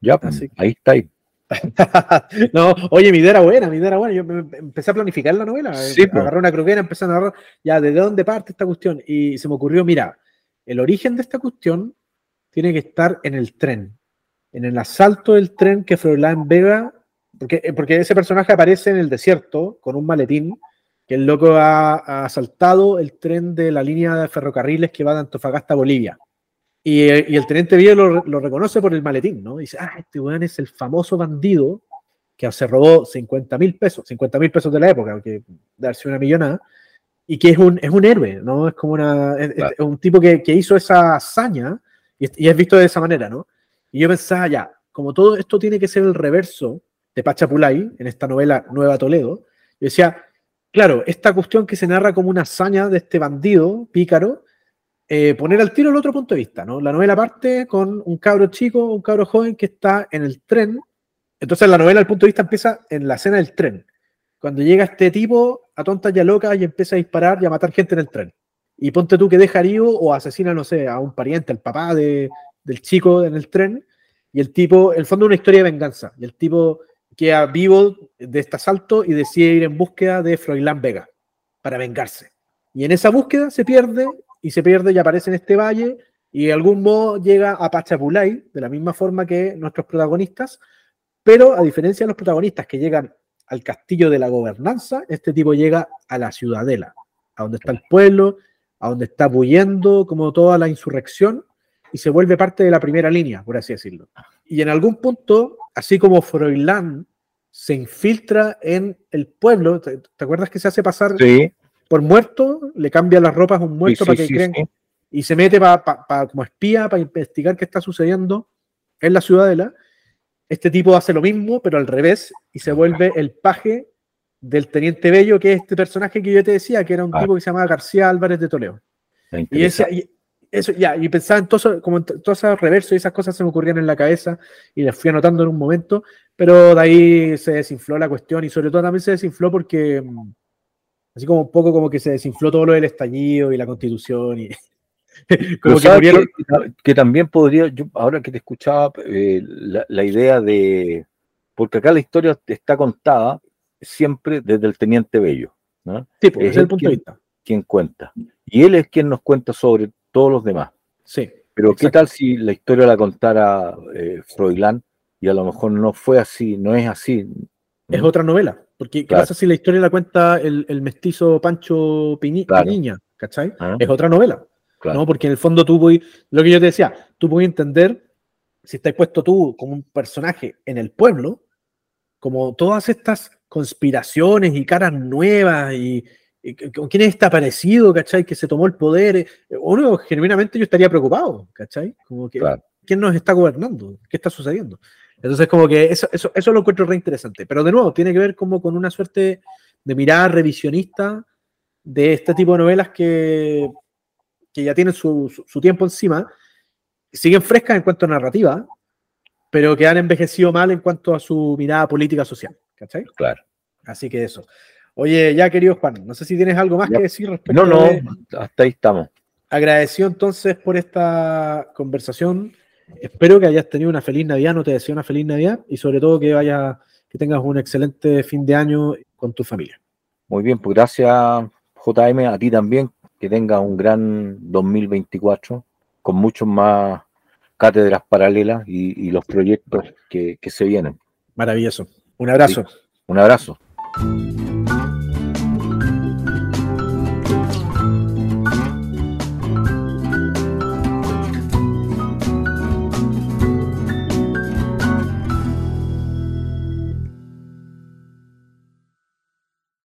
Ya, pues, ahí está ahí. [LAUGHS] no, oye, mi idea era buena, mi idea era buena. Yo empecé a planificar la novela, sí, pues. agarré una croquera, empecé a narrar ya de dónde parte esta cuestión. Y se me ocurrió, mira, el origen de esta cuestión tiene que estar en el tren en el asalto del tren que Froilán Vega, porque, eh, porque ese personaje aparece en el desierto con un maletín, que el loco ha, asaltado el tren de la línea de ferrocarriles que va de Antofagasta a Bolivia. Y, eh, y el teniente Villa lo, lo, reconoce por el maletín, ¿no? dice, ah, este weón es el famoso bandido que se robó 50 mil pesos, 50 mil pesos de la época, que darse una millonada, y que es un, es un héroe, ¿no? Es como una, es, un tipo que, que, hizo esa hazaña y, y es visto de esa manera, ¿no? Y yo pensaba, ya, como todo esto tiene que ser el reverso de Pachapulay, en esta novela Nueva Toledo, yo decía, claro, esta cuestión que se narra como una hazaña de este bandido pícaro, eh, poner al tiro el otro punto de vista, ¿no? La novela parte con un cabro chico, un cabro joven que está en el tren. Entonces la novela, el punto de vista empieza en la escena del tren. Cuando llega este tipo a tontas y a locas y empieza a disparar y a matar gente en el tren. Y ponte tú que deja herido o asesina, no sé, a un pariente, al papá de, del chico en el tren, y el tipo, el fondo es una historia de venganza, y el tipo queda vivo de este asalto y decide ir en búsqueda de Froilán Vega para vengarse. Y en esa búsqueda se pierde, y se pierde y aparece en este valle, y de algún modo llega a Pachapulay, de la misma forma que nuestros protagonistas, pero a diferencia de los protagonistas que llegan al castillo de la gobernanza, este tipo llega a la ciudadela, a donde está el pueblo, a donde está bulliendo como toda la insurrección, y se vuelve parte de la primera línea, por así decirlo. Y en algún punto, así como Froilán se infiltra en el pueblo, ¿te, acuerdas que se hace pasar por muerto? Le cambia las ropas a un muerto para que creen, y se mete para como espía para investigar qué está sucediendo en la ciudadela. Este tipo hace lo mismo, pero al revés, y se vuelve el paje del teniente Bello, que es este personaje que yo te decía, que era un ah. tipo que se llamaba García Álvarez de Toledo. Y ese, eso, ya, y pensaba en todo como en todos esos reversos y esas cosas se me ocurrían en la cabeza y las fui anotando en un momento, pero de ahí se desinfló la cuestión y sobre todo también se desinfló porque, mm, así como un poco como que se desinfló todo lo del estallido y la constitución y, [LAUGHS] Como que, también podría, yo ahora que te escuchaba, eh, la, idea de, porque acá la historia está contada siempre desde el teniente Bello. ¿no? Sí, pues, es el punto de vista. Quien cuenta. Y él es quien nos cuenta sobre todos los demás. Sí. Pero ¿qué tal si la historia la contara eh, Froilán y a lo mejor no fue así, no es así? Es otra novela. Porque ¿qué pasa si la historia la cuenta el, mestizo Pancho Piña? ¿Cachai? Ah. Es otra novela. ¿no? Porque en el fondo tú voy, lo que yo te decía, tú puedes entender, si estás puesto tú como un personaje en el pueblo, como todas estas conspiraciones y caras nuevas y, con quién está aparecido, ¿cachai? Que se tomó el poder. Uno, genuinamente, yo estaría preocupado, ¿cachai? Como que, ¿quién nos está gobernando? ¿Qué está sucediendo? Entonces, como que eso, eso, eso lo encuentro re interesante. Pero de nuevo, tiene que ver como con una suerte de mirada revisionista de este tipo de novelas que, que ya tienen su, su, tiempo encima, siguen frescas en cuanto a narrativa, pero que han envejecido mal en cuanto a su mirada política social. ¿Cachai? Claro. Así que eso. Oye, ya querido Juan, no sé si tienes algo más que decir respecto No, no, hasta ahí estamos. Agradecido entonces por esta conversación. Espero que hayas tenido una feliz Navidad, no te deseo una feliz Navidad y sobre todo que vaya, que tengas un excelente fin de año con tu familia. Muy bien, pues gracias JM, a ti también, que tengas un gran 2024 con muchos más cátedras paralelas y, los proyectos que, se vienen. Maravilloso. Un abrazo. Un abrazo.